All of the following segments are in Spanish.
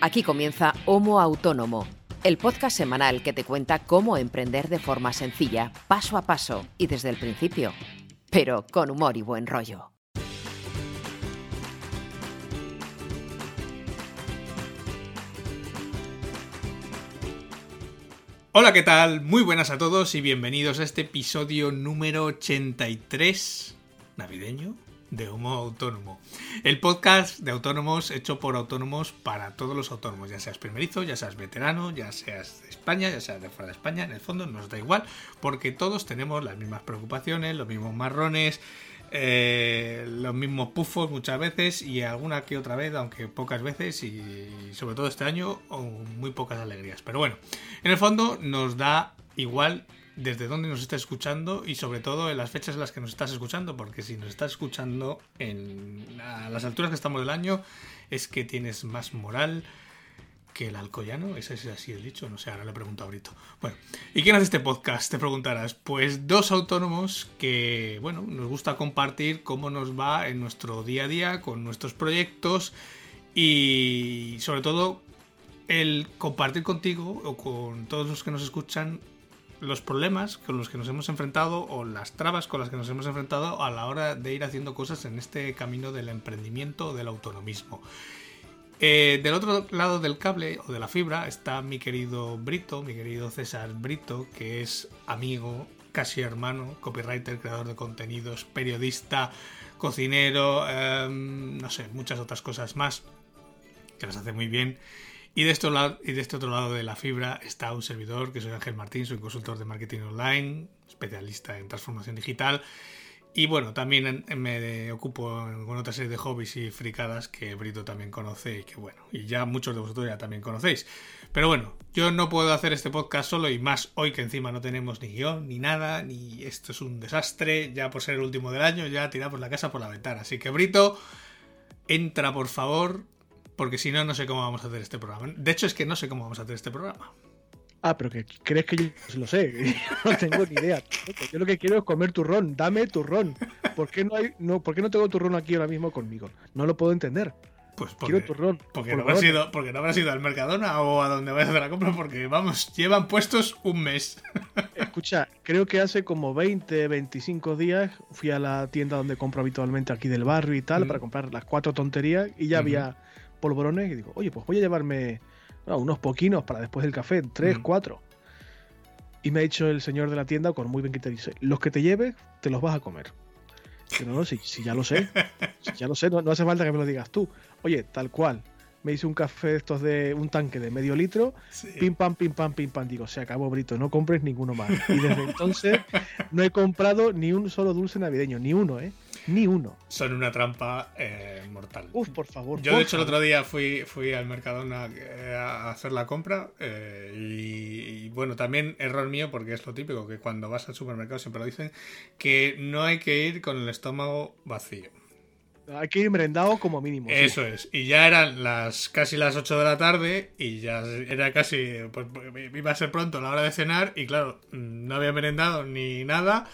Aquí comienza Homo Autónomo, el podcast semanal que te cuenta cómo emprender de forma sencilla, paso a paso y desde el principio, pero con humor y buen rollo. Hola, ¿qué tal? Muy buenas a todos y bienvenidos a este episodio número 83 navideño de Homo Autónomo. El podcast de autónomos hecho por autónomos para todos los autónomos, ya seas primerizo, ya seas veterano, ya seas de España, ya seas de fuera de España, en el fondo nos da igual, porque todos tenemos las mismas preocupaciones, los mismos marrones, eh, los mismos pufos muchas veces y alguna que otra vez, aunque pocas veces y sobre todo este año, muy pocas alegrías. Pero bueno, en el fondo nos da igual desde dónde nos está escuchando y sobre todo en las fechas en las que nos estás escuchando, porque si nos estás escuchando en, a las alturas que estamos del año es que tienes más moral que el alcoyano, ese es así el dicho, no sé, ahora le pregunto a Brito. Bueno, ¿y quién hace este podcast? Te preguntarás. Pues dos autónomos que, bueno, nos gusta compartir cómo nos va en nuestro día a día, con nuestros proyectos y sobre todo el compartir contigo o con todos los que nos escuchan los problemas con los que nos hemos enfrentado o las trabas con las que nos hemos enfrentado a la hora de ir haciendo cosas en este camino del emprendimiento o del autonomismo. Eh, del otro lado del cable o de la fibra está mi querido Brito, mi querido César Brito, que es amigo, casi hermano, copywriter, creador de contenidos, periodista, cocinero, em, no sé, muchas otras cosas más, que las hace muy bien. Y de, este y de este otro lado de la fibra está un servidor, que soy Ángel Martín, soy consultor de marketing online, especialista en transformación digital. Y bueno, también me ocupo con otra serie de hobbies y fricadas que Brito también conoce y que bueno, y ya muchos de vosotros ya también conocéis. Pero bueno, yo no puedo hacer este podcast solo y más hoy que encima no tenemos ni guion ni nada, ni esto es un desastre, ya por ser el último del año, ya tiramos la casa por la ventana. Así que Brito, entra por favor, porque si no, no sé cómo vamos a hacer este programa. De hecho, es que no sé cómo vamos a hacer este programa. Ah, pero que crees que yo lo sé. no tengo ni idea. Yo lo que quiero es comer turrón. Dame turrón. ¿Por qué no hay, no, ¿por qué no tengo turrón aquí ahora mismo conmigo? No lo puedo entender. Pues porque, quiero turrón. Porque no, habrás ido, porque no habrás ido al Mercadona o a donde vayas a hacer la compra, porque vamos, llevan puestos un mes. Escucha, creo que hace como 20, 25 días fui a la tienda donde compro habitualmente aquí del barrio y tal, para comprar las cuatro tonterías y ya había polvorones y digo, oye, pues voy a llevarme unos poquinos para después del café, tres, cuatro. Y me ha dicho el señor de la tienda con muy bien que te dice, los que te lleves te los vas a comer. Pero no, si, si ya lo sé, si ya lo sé, no, hace falta que me lo digas tú. Oye, tal cual, me hice un café de estos de un tanque de medio litro, pim pam, pim pam, pim pam. Digo, se acabó, Brito, no compres ninguno más. Y desde entonces no he comprado ni un solo dulce navideño, ni uno, ¿eh? Ni uno. Son una trampa eh, mortal. Uf, por favor. Yo, de hecho, el otro día fui, fui al Mercadona eh, a hacer la compra eh, y, bueno, también error mío porque es lo típico, que cuando vas al supermercado siempre lo dicen, que no hay que ir con el estómago vacío. Hay que ir merendado como mínimo. Eso es. Y ya eran las casi las 8 de la tarde y ya era casi, pues iba a ser pronto la hora de cenar y claro, no había merendado ni nada.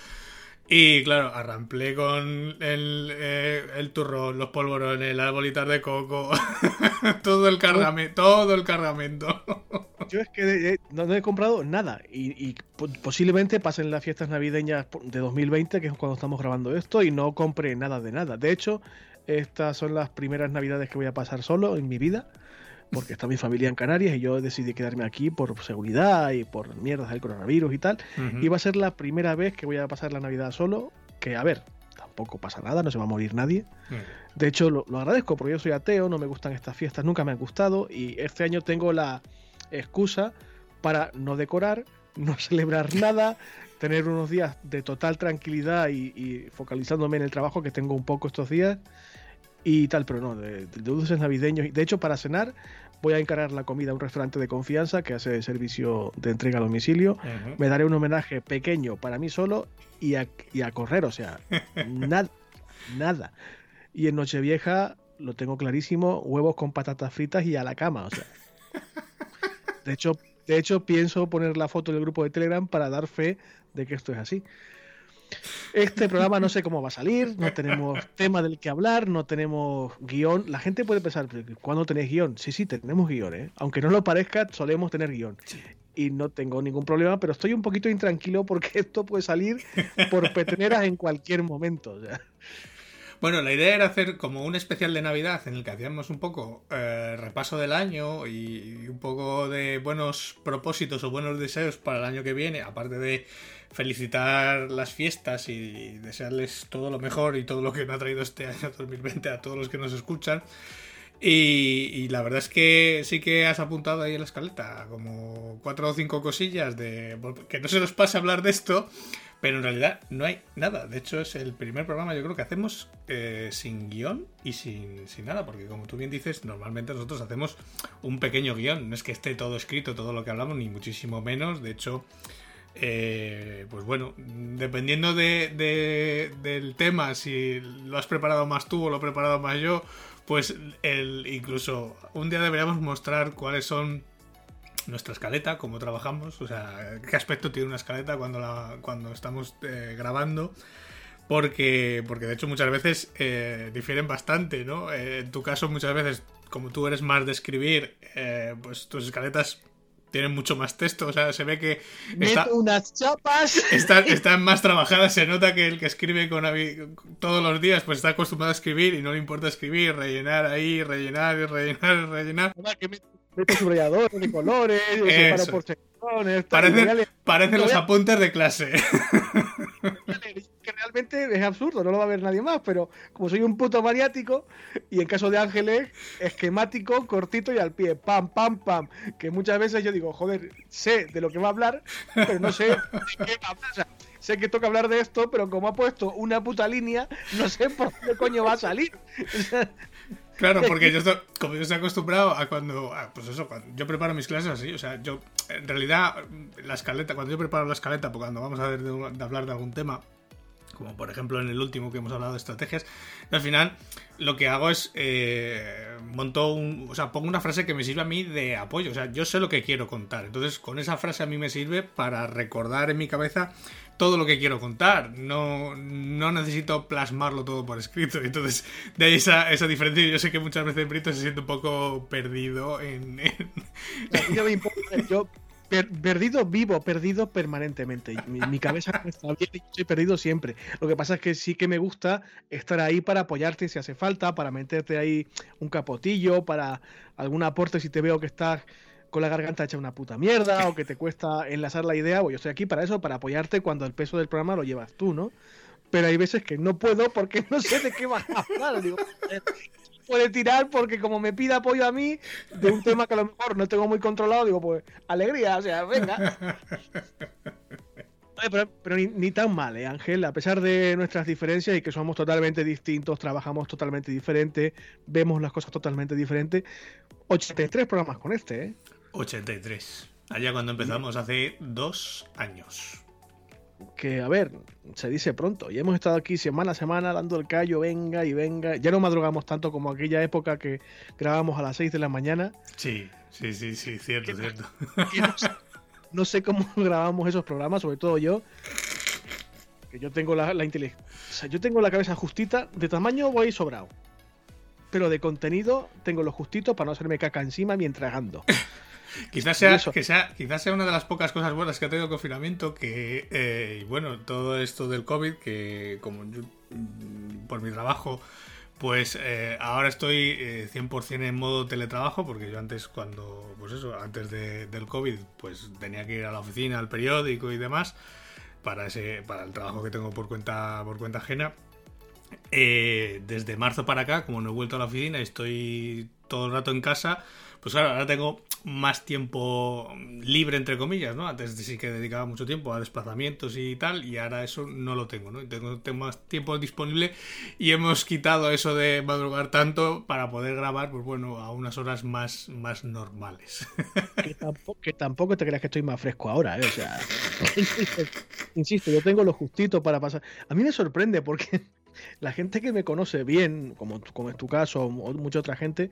Y claro, arramplé con el, eh, el turrón, los polvorones, las bolitas de coco, todo el cargamento, todo el cargamento. Yo es que eh, no, he comprado nada y, posiblemente pasen las fiestas navideñas de 2020, que es cuando estamos grabando esto, y no compre nada de nada. De hecho, estas son las primeras navidades que voy a pasar solo en mi vida porque está mi familia en Canarias y yo decidí quedarme aquí por seguridad y por mierdas del coronavirus y tal. Y va a ser la primera vez que voy a pasar la Navidad solo, que a ver, tampoco pasa nada, no se va a morir nadie. De hecho, lo, agradezco porque yo soy ateo, no me gustan estas fiestas, nunca me han gustado y este año tengo la excusa para no decorar, no celebrar nada, tener unos días de total tranquilidad y, focalizándome en el trabajo que tengo un poco estos días y tal, pero no, de, de dulces navideños. De hecho, para cenar voy a encargar la comida a un restaurante de confianza que hace servicio de entrega a domicilio. Me daré un homenaje pequeño para mí solo y a, correr, o sea, nada, nada. Y en Nochevieja lo tengo clarísimo, huevos con patatas fritas y a la cama, o sea. De hecho, de hecho pienso poner la foto del grupo de Telegram para dar fe de que esto es así. Este programa no sé cómo va a salir, no tenemos tema del que hablar, no tenemos guion. La gente puede pensar, ¿cuándo tenéis guion? Sí, sí, tenemos guion, ¿eh? Aunque no lo parezca, solemos tener guion. Y no tengo ningún problema, pero estoy un poquito intranquilo porque esto puede salir por peteneras en cualquier momento. Bueno, la idea era hacer como un especial de Navidad en el que hacíamos un poco eh, repaso del año y un poco de buenos propósitos o buenos deseos para el año que viene, aparte de felicitar las fiestas y desearles todo lo mejor y todo lo que nos ha traído este año 2020 a todos los que nos escuchan. Y, la verdad es que sí que has apuntado ahí en la escaleta como cuatro o cinco cosillas de que no se nos pase hablar de esto, pero en realidad no hay nada. De hecho, es el primer programa, yo creo que hacemos eh, sin guion y sin, sin, nada, porque como tú bien dices, normalmente nosotros hacemos un pequeño guion. No es que esté todo escrito, todo lo que hablamos, ni muchísimo menos. De hecho, eh, pues bueno, dependiendo de, del tema, si lo has preparado más tú o lo he preparado más yo, pues el, incluso un día deberíamos mostrar cuáles son nuestra escaleta, cómo trabajamos, o sea, qué aspecto tiene una escaleta cuando, cuando estamos eh, grabando. Porque, porque de hecho muchas veces eh, difieren bastante, ¿no? En tu caso muchas veces, como tú eres más de escribir, pues tus escaletas tienen mucho más texto, o sea, se ve que unas chapas. Están, están, más trabajadas, se nota que el que escribe con todos los días pues está acostumbrado a escribir y no le importa escribir, rellenar ahí, rellenar y rellenar y rellenar mete subrayadores de colores, para por secciones. Parecen los apuntes de clase. es absurdo, no lo va a ver nadie más, pero como soy un puto maniático, y en caso de Ángeles, esquemático, cortito y al pie, pam, pam, pam, que muchas veces yo digo, joder, sé de lo que va a hablar, pero no sé de qué va a hablar. sé que toca hablar de esto, pero como ha puesto una puta línea, no sé por qué coño va a salir. Claro, porque yo estoy, como yo estoy acostumbrado a cuando, pues eso, cuando yo preparo mis clases así, o sea, yo, en realidad, la escaleta, cuando yo preparo la escaleta, porque cuando vamos a ver de, hablar de algún tema, como por ejemplo en el último que hemos hablado de estrategias, al final lo que hago es eh, monto o sea, pongo una frase que me sirve a mí de apoyo, o sea, yo sé lo que quiero contar, entonces con esa frase a mí me sirve para recordar en mi cabeza todo lo que quiero contar. No, no necesito plasmarlo todo por escrito. Entonces, de ahí esa, esa diferencia. Yo sé que muchas veces Brito se siente un poco perdido en. Yo, perdido vivo, perdido permanentemente. Mi, cabeza está bien y estoy perdido siempre. Lo que pasa es que sí que me gusta estar ahí para apoyarte si hace falta, para meterte ahí un capotillo, para algún aporte si te veo que estás con la garganta hecha una puta mierda o que te cuesta enlazar la idea, pues yo estoy aquí para eso, para apoyarte cuando el peso del programa lo llevas tú, ¿no? Pero hay veces que no puedo porque no sé de qué vas a hablar. Digo, puede tirar porque como me pide apoyo a mí de un tema que a lo mejor no tengo muy controlado, digo, pues alegría, o sea, venga. Pero, ni, tan mal, ¿eh, Ángel? A pesar de nuestras diferencias y que somos totalmente distintos, trabajamos totalmente diferente, vemos las cosas totalmente diferentes. 83 programas con este, ¿eh? 83. Allá cuando empezamos, hace dos años. Que, a ver, se dice pronto. Y hemos estado aquí semana a semana dando el callo, venga y venga. Ya no madrugamos tanto como aquella época que grabábamos a las 6 de la mañana. Sí, sí, sí, sí, cierto, cierto. No sé, cómo grabamos esos programas, sobre todo yo. Que yo tengo la, la inteligencia. O sea, yo tengo la cabeza justita. De tamaño voy sobrado. Pero de contenido tengo lo justito para no hacerme caca encima mientras ando. Quizás sea, que sea, quizás sea una de las pocas cosas buenas que ha tenido el confinamiento, que, eh, bueno, todo esto del COVID, que como yo, mm, por mi trabajo, pues eh, ahora estoy 100% eh, en modo teletrabajo, porque yo antes cuando, pues eso, antes del COVID, pues tenía que ir a la oficina, al periódico y demás, para, ese, para el trabajo que tengo por cuenta, por cuenta ajena. desde marzo para acá, como no he vuelto a la oficina, estoy todo el rato en casa, pues claro, ahora tengo más tiempo libre, entre comillas, ¿no? Antes sí que dedicaba mucho tiempo a desplazamientos y tal, y ahora eso no lo tengo, ¿no? Tengo, tengo más tiempo disponible y hemos quitado eso de madrugar tanto para poder grabar, pues bueno, a unas horas más, más normales. Que tampoco, te creas que estoy más fresco ahora, ¿eh? O sea, insisto, yo tengo lo justito para pasar. A mí me sorprende porque la gente que me conoce bien, como, como es tu caso o mucha otra gente,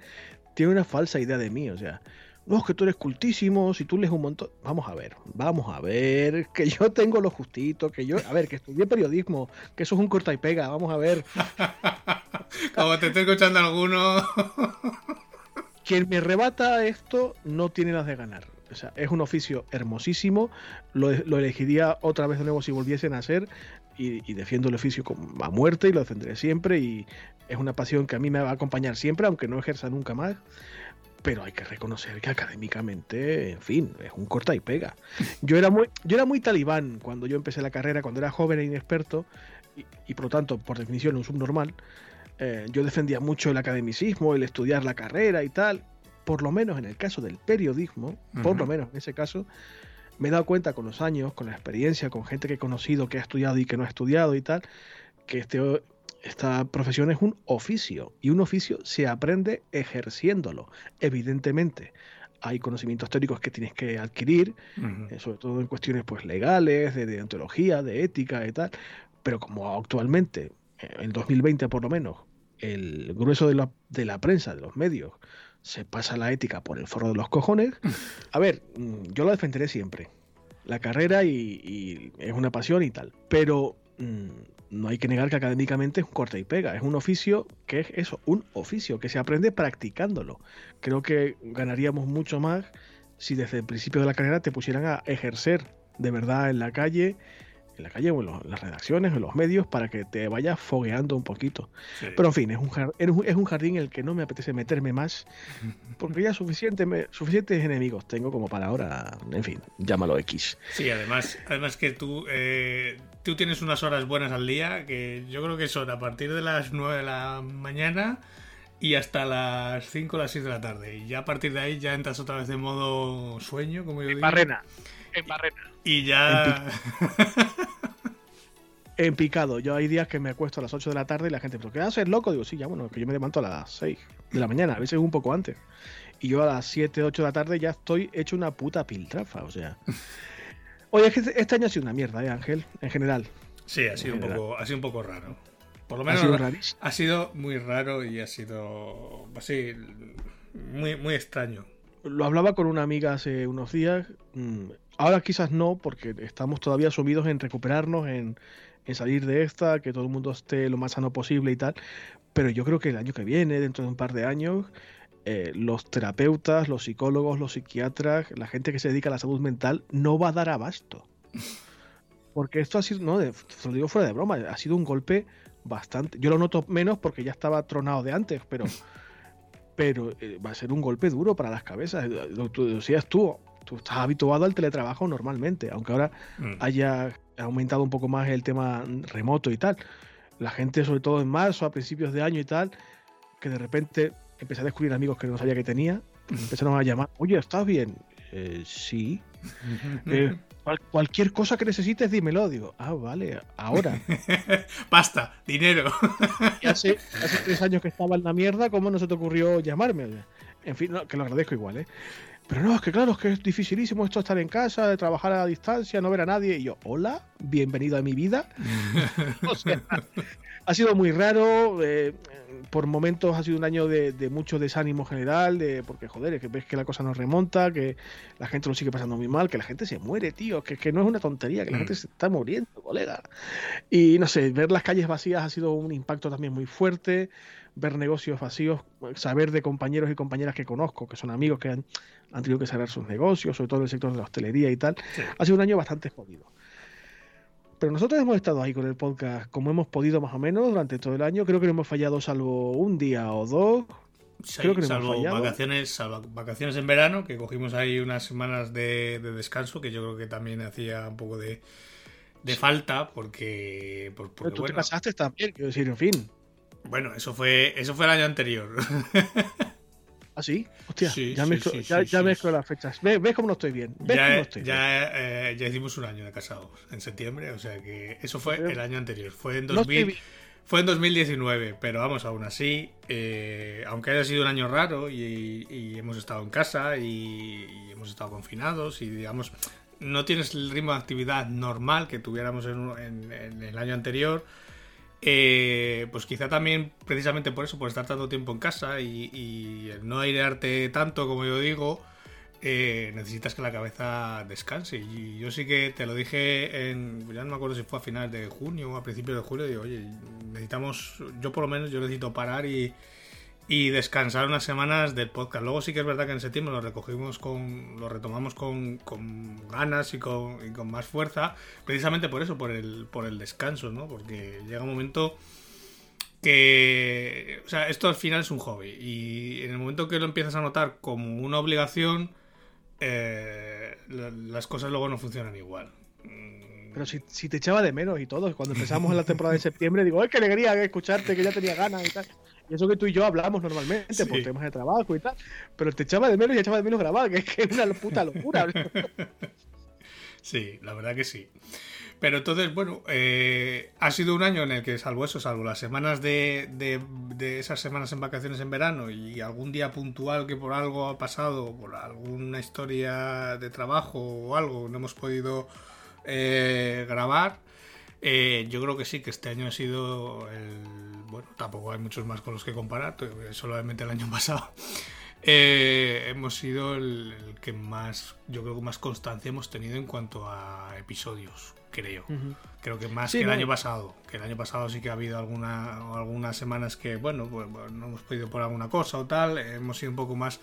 tiene una falsa idea de mí. O sea, no, es que tú eres cultísimo, si tú lees un montón. Vamos a ver, vamos a ver, que yo tengo lo justito, que yo, a ver, que estudié periodismo, que eso es un corta y pega, vamos a ver. Como te estoy escuchando alguno. Quien me rebata esto no tiene las de ganar. O sea, es un oficio hermosísimo, lo, lo elegiría otra vez de nuevo si volviesen a ser y, y, defiendo el oficio a muerte y lo defenderé siempre y es una pasión que a mí me va a acompañar siempre, aunque no ejerza nunca más. Pero hay que reconocer que académicamente, en fin, es un corta y pega. Yo era muy, yo era muy talibán cuando yo empecé la carrera, cuando era joven e inexperto, y, y por lo tanto, por definición, un subnormal. Eh, yo defendía mucho el academicismo, el estudiar la carrera y tal. Por lo menos en el caso del periodismo, uh -huh. por lo menos en ese caso, me he dado cuenta con los años, con la experiencia, con gente que he conocido, que ha estudiado y que no ha estudiado y tal, que este, esta profesión es un oficio y un oficio se aprende ejerciéndolo, evidentemente. Hay conocimientos teóricos que tienes que adquirir, uh -huh. eh, sobre todo en cuestiones pues legales, de, de ontología, de ética y tal, pero como actualmente, en 2020 por lo menos, el grueso de la, de la prensa, de los medios, se pasa la ética por el forro de los cojones. A ver, mm, yo lo defenderé siempre. La carrera y, y es una pasión y tal. Pero mmm, no hay que negar que académicamente es un corte y pega. Es un oficio que es eso, un oficio que se aprende practicándolo. Creo que ganaríamos mucho más si desde el principio de la carrera te pusieran a ejercer de verdad en la calle en la calle o en, los, las redacciones, en los medios, para que te vayas fogueando un poquito. Sí. Pero en fin, es un, es un jardín en el que no me apetece meterme más, porque ya suficiente me, suficientes enemigos tengo como para ahora, en fin, llámalo X. Sí, además, además que tú, eh, tú tienes unas horas buenas al día, que yo creo que son a partir de las 9 de la mañana y hasta las 5 o las 6 de la tarde. Y ya a partir de ahí ya entras otra vez de modo sueño, como yo en digo. Barrena. En barrena. Y ya. En picado. Yo hay días que me acuesto a las 8 de la tarde y la gente, ¿pero qué haces, loco? Digo, sí, ya bueno, que yo me levanto a las 6 de la mañana, a veces un poco antes. Y yo a las 7, 8 de la tarde ya estoy hecho una puta piltrafa, o sea. Oye, es que este año ha sido una mierda, ¿eh, Ángel? En general. Sí, ha sido, un poco, ha sido un poco raro. Por lo menos ha sido, ha sido muy raro y ha sido así muy, muy extraño. Lo hablaba con una amiga hace unos días. Ahora quizás no, porque estamos todavía sumidos en recuperarnos, en, en salir de esta, que todo el mundo esté lo más sano posible y tal. Pero yo creo que el año que viene, dentro de un par de años, eh, los terapeutas, los psicólogos, los psiquiatras, la gente que se dedica a la salud mental, no va a dar abasto. Porque esto ha sido, no, de, lo digo fuera de broma, ha sido un golpe bastante. Yo lo noto menos porque ya estaba tronado de antes, pero, pero eh, va a ser un golpe duro para las cabezas. Lo, tú decías tú, tú estás habituado al teletrabajo normalmente, aunque ahora mm. haya aumentado un poco más el tema remoto y tal. La gente, sobre todo en marzo, a principios de año y tal, que de repente empecé a descubrir amigos que no sabía que tenía, empezaron a llamar, oye, ¿estás bien? Eh, sí. eh, cual, cualquier cosa que necesites, dímelo. Digo, ah, vale, ahora. Basta, dinero. y hace, hace tres años que estaba en la mierda, ¿cómo no se te ocurrió llamarme? En fin, no, que lo agradezco igual, ¿eh? Pero no, es que claro, es que es dificilísimo esto estar en casa, de trabajar a la distancia, no ver a nadie. Y yo, hola, bienvenido a mi vida. o sea, ha sido muy raro. Eh, por momentos ha sido un año de, de, mucho desánimo general, de porque joder, es que ves que la cosa no remonta, que la gente lo sigue pasando muy mal, que la gente se muere, tío, que, que no es una tontería, que la mm. gente se está muriendo, colega. Y no sé, ver las calles vacías ha sido un impacto también muy fuerte ver negocios vacíos, saber de compañeros y compañeras que conozco, que son amigos que han, han tenido que cerrar sus negocios, sobre todo en el sector de la hostelería y tal. Sí. Ha sido un año bastante jodido. Pero nosotros hemos estado ahí con el podcast como hemos podido más o menos durante todo el año. Creo que no hemos fallado salvo un día o dos. Sí, Creo que no salvo, hemos fallado. vacaciones, salvo vacaciones en verano, que cogimos ahí unas semanas de, de, descanso, que yo creo que también hacía un poco de, de falta, porque... porque Pero tú bueno, te casaste también, quiero decir, en fin. Bueno, eso fue, eso fue el año anterior. ¿Ah, sí? Hostia, sí, ya, mezclo, sí, ya, ya mezclo las fechas. ¿Ves, ¿Ves, cómo no estoy bien? ¿Ves ya, cómo no estoy ya, bien? Eh, ya hicimos un año de casados en septiembre, o sea que eso fue el año anterior. Fue en 2000. No fue en 2019, pero vamos, aún así, eh, aunque haya sido un año raro y, y hemos estado en casa y, y, hemos estado confinados y digamos, no tienes el ritmo de actividad normal que tuviéramos en, en, en el año anterior, eh, pues quizá también precisamente por eso, por estar tanto tiempo en casa y, y no airearte tanto como yo digo, eh, necesitas que la cabeza descanse. Y yo sí que te lo dije en, ya no me acuerdo si fue a finales de junio o a principios de julio, digo, oye, necesitamos, yo por lo menos, yo necesito parar y, y descansar unas semanas del podcast. Luego sí que es verdad que en septiembre lo recogimos con, lo retomamos con, con ganas y con, con, más fuerza, precisamente por eso, por el, por el descanso, ¿no? Porque llega un momento que, o sea, esto al final es un hobby y en el momento que lo empiezas a notar como una obligación, eh, las cosas luego no funcionan igual. Pero si, si, te echaba de menos y todo, cuando empezamos en la temporada de septiembre, digo, ¡ay, qué alegría escucharte, que ya tenía ganas y tal! Y eso que tú y yo hablamos normalmente sí. por temas de trabajo y tal, pero te echaba de menos y echaba de menos grabar, que es que es una puta locura. sí, la verdad que sí. Pero entonces, bueno, eh, ha sido un año en el que, salvo eso, salvo las semanas de, de, de, esas semanas en vacaciones en verano y algún día puntual que por algo ha pasado, por alguna historia de trabajo o algo, no hemos podido eh, grabar. Eh, yo creo que sí, que este año ha sido el. Bueno, tampoco hay muchos más con los que comparar, solamente el año pasado. Eh, hemos sido el, el, que más, yo creo que más constancia hemos tenido en cuanto a episodios, creo. Uh -huh. Creo que más sí, que el no. año pasado. Que el año pasado sí que ha habido alguna, algunas semanas que, bueno, pues, no hemos podido por alguna cosa o tal. Hemos sido un poco más.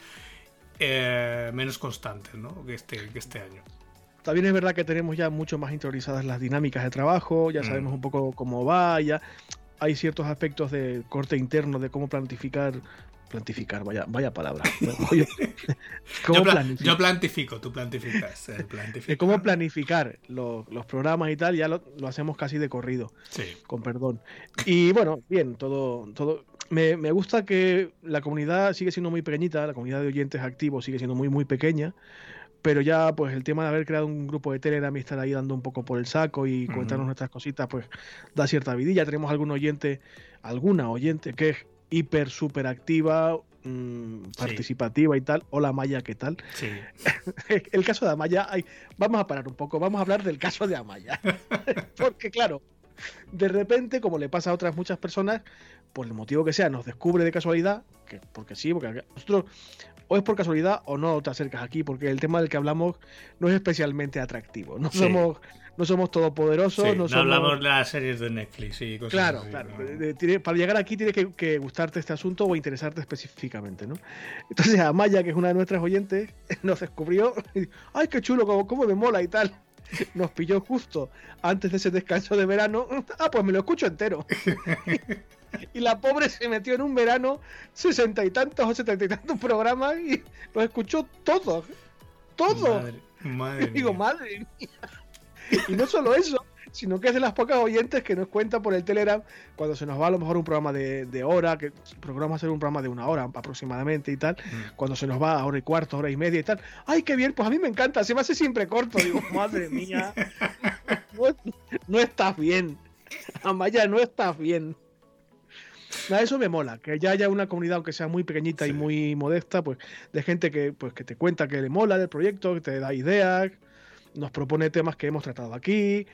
Eh, menos constantes, ¿no? Que este, que este año. También es verdad que tenemos ya mucho más interiorizadas las dinámicas de trabajo, ya sabemos mm. un poco cómo va, ya hay ciertos aspectos de corte interno de cómo planificar plantificar, vaya, vaya palabra. yo, plan, yo, plantifico, tú plantificas. De cómo planificar los, los, programas y tal, ya lo, lo, hacemos casi de corrido. Sí. Con perdón. Y bueno, bien, todo. todo me, me, gusta que la comunidad sigue siendo muy pequeñita, la comunidad de oyentes activos sigue siendo muy, muy pequeña. Pero ya, pues el tema de haber creado un grupo de Telegram y estar ahí dando un poco por el saco y comentarnos uh -huh. nuestras cositas, pues da cierta vidilla. Tenemos algún oyente, alguna oyente que es hiper super activa, mmm, participativa y tal. Hola Maya, ¿qué tal? Sí. El caso de Amaya, ay, vamos a parar un poco, vamos a hablar del caso de Amaya. Porque claro, de repente, como le pasa a otras muchas personas, por el motivo que sea, nos descubre de casualidad, que porque sí, porque nosotros o es por casualidad o no te acercas aquí, porque el tema del que hablamos no es especialmente atractivo. No sí. somos no somos todopoderosos. Sí, no, no somos... hablamos de las series de Netflix y cosas Claro, así, claro. ¿no? Para llegar aquí tiene que, que, gustarte este asunto o interesarte específicamente, ¿no? Entonces Amaya, que es una de nuestras oyentes, nos descubrió, y, ay, qué chulo, cómo, cómo me mola y tal. Nos pilló justo antes de ese descanso de verano. Ah, pues me lo escucho entero. Y la pobre se metió en un verano sesenta y tantos o setenta y tantos programas y los escuchó todos. Todos. Madre, madre y digo, mía. madre mía. Y no solo eso, sino que es de las pocas oyentes que nos cuenta por el Telegram cuando se nos va a lo mejor un programa de, de hora, que programa hacer un programa de una hora aproximadamente y tal, mm. cuando se nos va a hora y cuarto, hora y media y tal. ¡Ay, qué bien! Pues a mí me encanta, se me hace siempre corto. Digo, madre mía, no, no estás bien. Amaya, no estás bien. Nada, eso me mola, que ya haya una comunidad, aunque sea muy pequeñita sí. y muy modesta, pues de gente que, pues, que te cuenta que le mola del proyecto, que te da ideas, nos propone temas que hemos tratado aquí.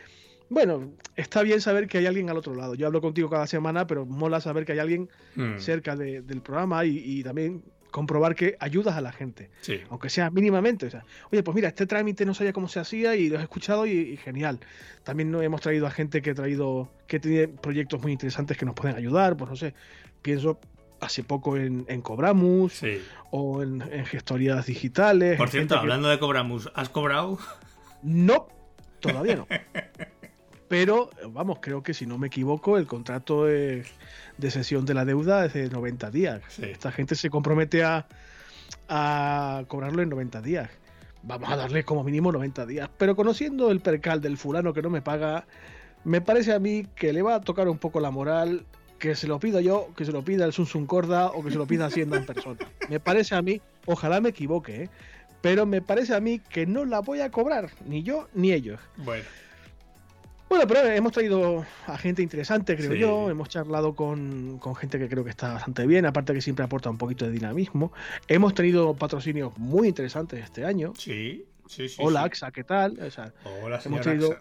Bueno, está bien saber que hay alguien al otro lado. Yo hablo contigo cada semana, pero mola saber que hay alguien mm. cerca de, del programa y, y, también comprobar que ayudas a la gente, sí. aunque sea mínimamente. O sea, oye, pues mira, este trámite no sabía cómo se hacía y lo he escuchado y, y genial. También no, hemos traído a gente que ha traído, que tiene proyectos muy interesantes que nos pueden ayudar. Pues no sé, pienso hace poco en, en Cobramus sí. o en, en, gestorías digitales. Por cierto, hablando que... de Cobramus, ¿has cobrado? No, todavía no. Pero, vamos, creo que si no me equivoco, el contrato de, de sesión de la deuda es de 90 días. Sí. Esta gente se compromete a, a cobrarlo en 90 días. Vamos a darle como mínimo 90 días. Pero conociendo el percal del fulano que no me paga, me parece a mí que le va a tocar un poco la moral que se lo pida yo, que se lo pida el Sun Corda o que se lo pida Hacienda en persona. Me parece a mí, ojalá me equivoque, ¿eh? pero me parece a mí que no la voy a cobrar, ni yo ni ellos. Bueno. Bueno, pero hemos traído a gente interesante, creo sí. yo. Hemos charlado con, con, gente que creo que está bastante bien, aparte que siempre aporta un poquito de dinamismo. Hemos tenido patrocinios muy interesantes este año. Sí, sí, sí. Hola, sí. AXA, ¿qué tal? O sea, Hola, hemos, traído,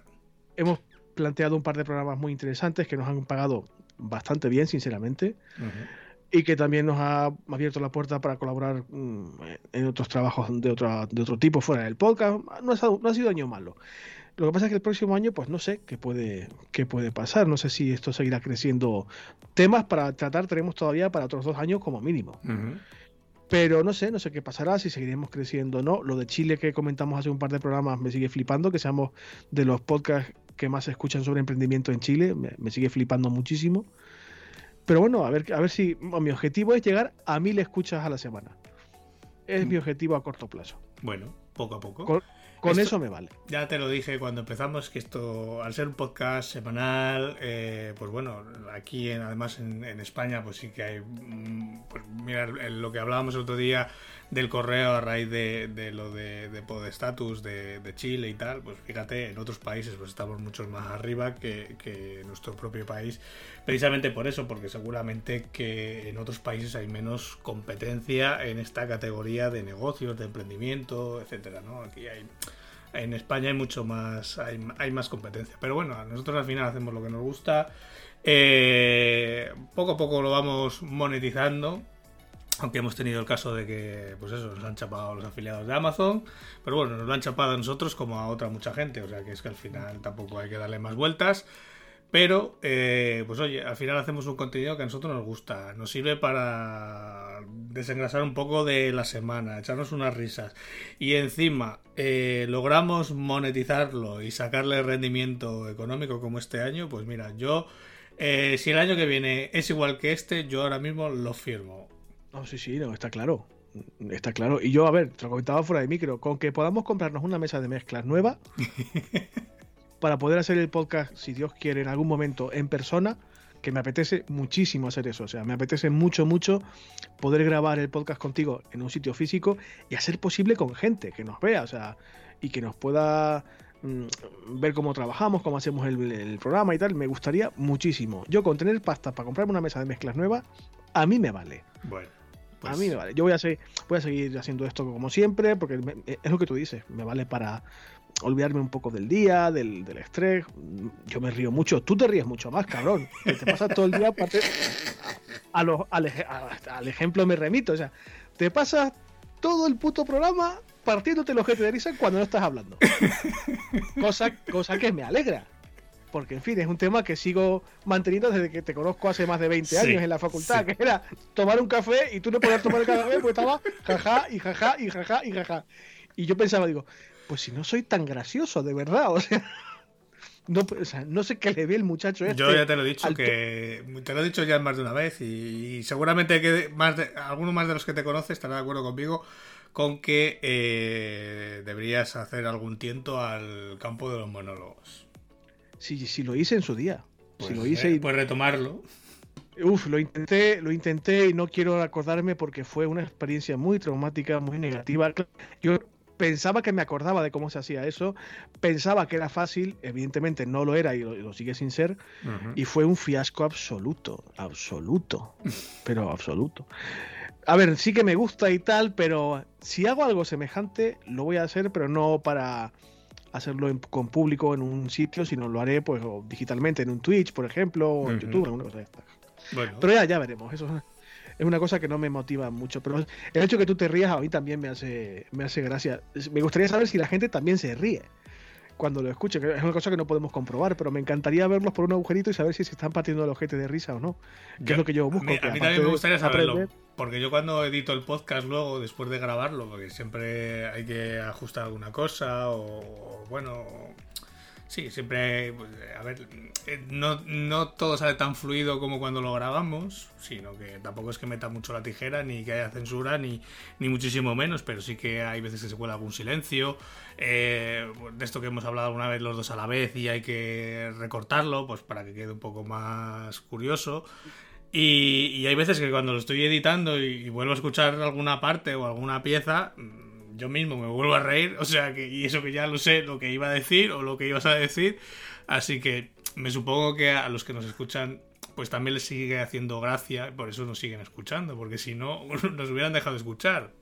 hemos planteado un par de programas muy interesantes que nos han pagado bastante bien, sinceramente. Uh -huh. y que también nos ha abierto la puerta para colaborar mm, en otros trabajos de, otra, de otro tipo fuera del podcast. No ha, no ha sido año malo. Lo que pasa es que el próximo año, pues no sé qué puede, qué puede pasar. No sé si esto seguirá creciendo. Temas para tratar tenemos todavía para otros dos años como mínimo. Pero no sé, no sé qué pasará, si seguiremos creciendo o no. Lo de Chile que comentamos hace un par de programas me sigue flipando, que seamos de los podcasts que más se escuchan sobre emprendimiento en Chile. Me, sigue flipando muchísimo. Pero bueno, a ver, a ver si mi objetivo es llegar a mil escuchas a la semana. Es mi mm. objetivo a corto plazo. Bueno, poco a poco. Con eso me vale. Ya te lo dije cuando empezamos, que esto, al ser un podcast semanal, eh, pues bueno, aquí además en, España, pues sí que hay. Mm, pues mira, lo que hablábamos el otro día del correo a raíz de, lo de, de Podestatus de, de, Chile y tal, pues fíjate, en otros países pues estamos mucho más arriba que, que nuestro propio país, precisamente por eso, porque seguramente que en otros países hay menos competencia en esta categoría de negocios, de emprendimiento, etcétera, ¿no? Aquí hay en España hay mucho más, hay, más competencia. Pero bueno, nosotros al final hacemos lo que nos gusta. Eh, poco a poco lo vamos monetizando. Aunque hemos tenido el caso de que, pues eso, nos han chapado los afiliados de Amazon. Pero bueno, nos lo han chapado a nosotros como a otra mucha gente. O sea que es que al final tampoco hay que darle más vueltas. Pero, eh, pues oye, al final hacemos un contenido que a nosotros nos gusta. Nos sirve para desengrasar un poco de la semana, echarnos unas risas. Y encima eh, logramos monetizarlo y sacarle rendimiento económico como este año. Pues mira, yo, eh, si el año que viene es igual que este, yo ahora mismo lo firmo. No, sí, sí, no, está claro. Está claro. Y yo, a ver, te lo comentaba fuera de micro, con que podamos comprarnos una mesa de mezclas nueva. para poder hacer el podcast, si Dios quiere, en algún momento en persona, que me apetece muchísimo hacer eso. O sea, me apetece mucho, mucho poder grabar el podcast contigo en un sitio físico y hacer posible con gente que nos vea, o sea, y que nos pueda mm, ver cómo trabajamos, cómo hacemos el, programa y tal. Me gustaría muchísimo. Yo con tener pasta para comprarme una mesa de mezclas nueva, a mí me vale. Bueno. A mí me vale. Yo voy a, seguir, voy a seguir haciendo esto como siempre, porque es lo que tú dices. Me vale para, olvidarme un poco del día, del, estrés. Yo me río mucho. Tú te ríes mucho más, cabrón. te pasas todo el día a los, al, ejemplo me remito. O sea, te pasas todo el puto programa partiéndote los ojete de risa cuando no estás hablando. Cosa, cosa que me alegra. Porque, en fin, es un tema que sigo manteniendo desde que te conozco hace más de 20 años en la facultad, que era tomar un café y tú no podías tomar el café porque estaba jaja y jaja y jaja y jaja. Y yo pensaba, digo, pues si no soy tan gracioso, de verdad, o sea. No, no sé qué le ve el muchacho este. Yo ya te lo he dicho, que te lo he dicho ya más de una vez y, seguramente que más de, alguno más de los que te conoce estará de acuerdo conmigo con que eh, deberías hacer algún tiento al campo de los monólogos. Sí, sí lo hice en su día. Pues, si lo hice y... pues retomarlo. Uf, lo intenté, lo intenté y no quiero acordarme porque fue una experiencia muy traumática, muy negativa. Yo pensaba que me acordaba de cómo se hacía eso, pensaba que era fácil, evidentemente no lo era y lo, sigue sin ser, y fue un fiasco absoluto, absoluto, pero absoluto. A ver, sí que me gusta y tal, pero si hago algo semejante, lo voy a hacer, pero no para hacerlo con público en un sitio, sino lo haré pues digitalmente en un Twitch, por ejemplo, o en YouTube, alguna cosa de estas. Pero ya, ya veremos. Eso es una cosa que no me motiva mucho. Pero el hecho de que tú te rías a mí también me hace, me hace gracia. Me gustaría saber si la gente también se ríe cuando lo escuche, que es una cosa que no podemos comprobar, pero me encantaría verlos por un agujerito y saber si se están partiendo el ojete de risa o no. Que es lo que yo busco. A mí, también me gustaría saberlo. Porque yo cuando edito el podcast luego, después de grabarlo, porque siempre hay que ajustar alguna cosa o bueno Sí, siempre, pues, a ver, eh, no, no, todo sale tan fluido como cuando lo grabamos, sino que tampoco es que meta mucho la tijera, ni que haya censura, ni, ni muchísimo menos, pero sí que hay veces que se cuela algún silencio, eh, de esto que hemos hablado alguna vez los dos a la vez y hay que recortarlo, pues para que quede un poco más curioso. Y, y hay veces que cuando lo estoy editando y vuelvo a escuchar alguna parte o alguna pieza, yo mismo me vuelvo a reír, o sea, que, y eso que ya lo sé, lo que iba a decir o lo que ibas a decir, así que me supongo que a los que nos escuchan pues también les sigue haciendo gracia, por eso nos siguen escuchando, porque si no nos hubieran dejado de escuchar.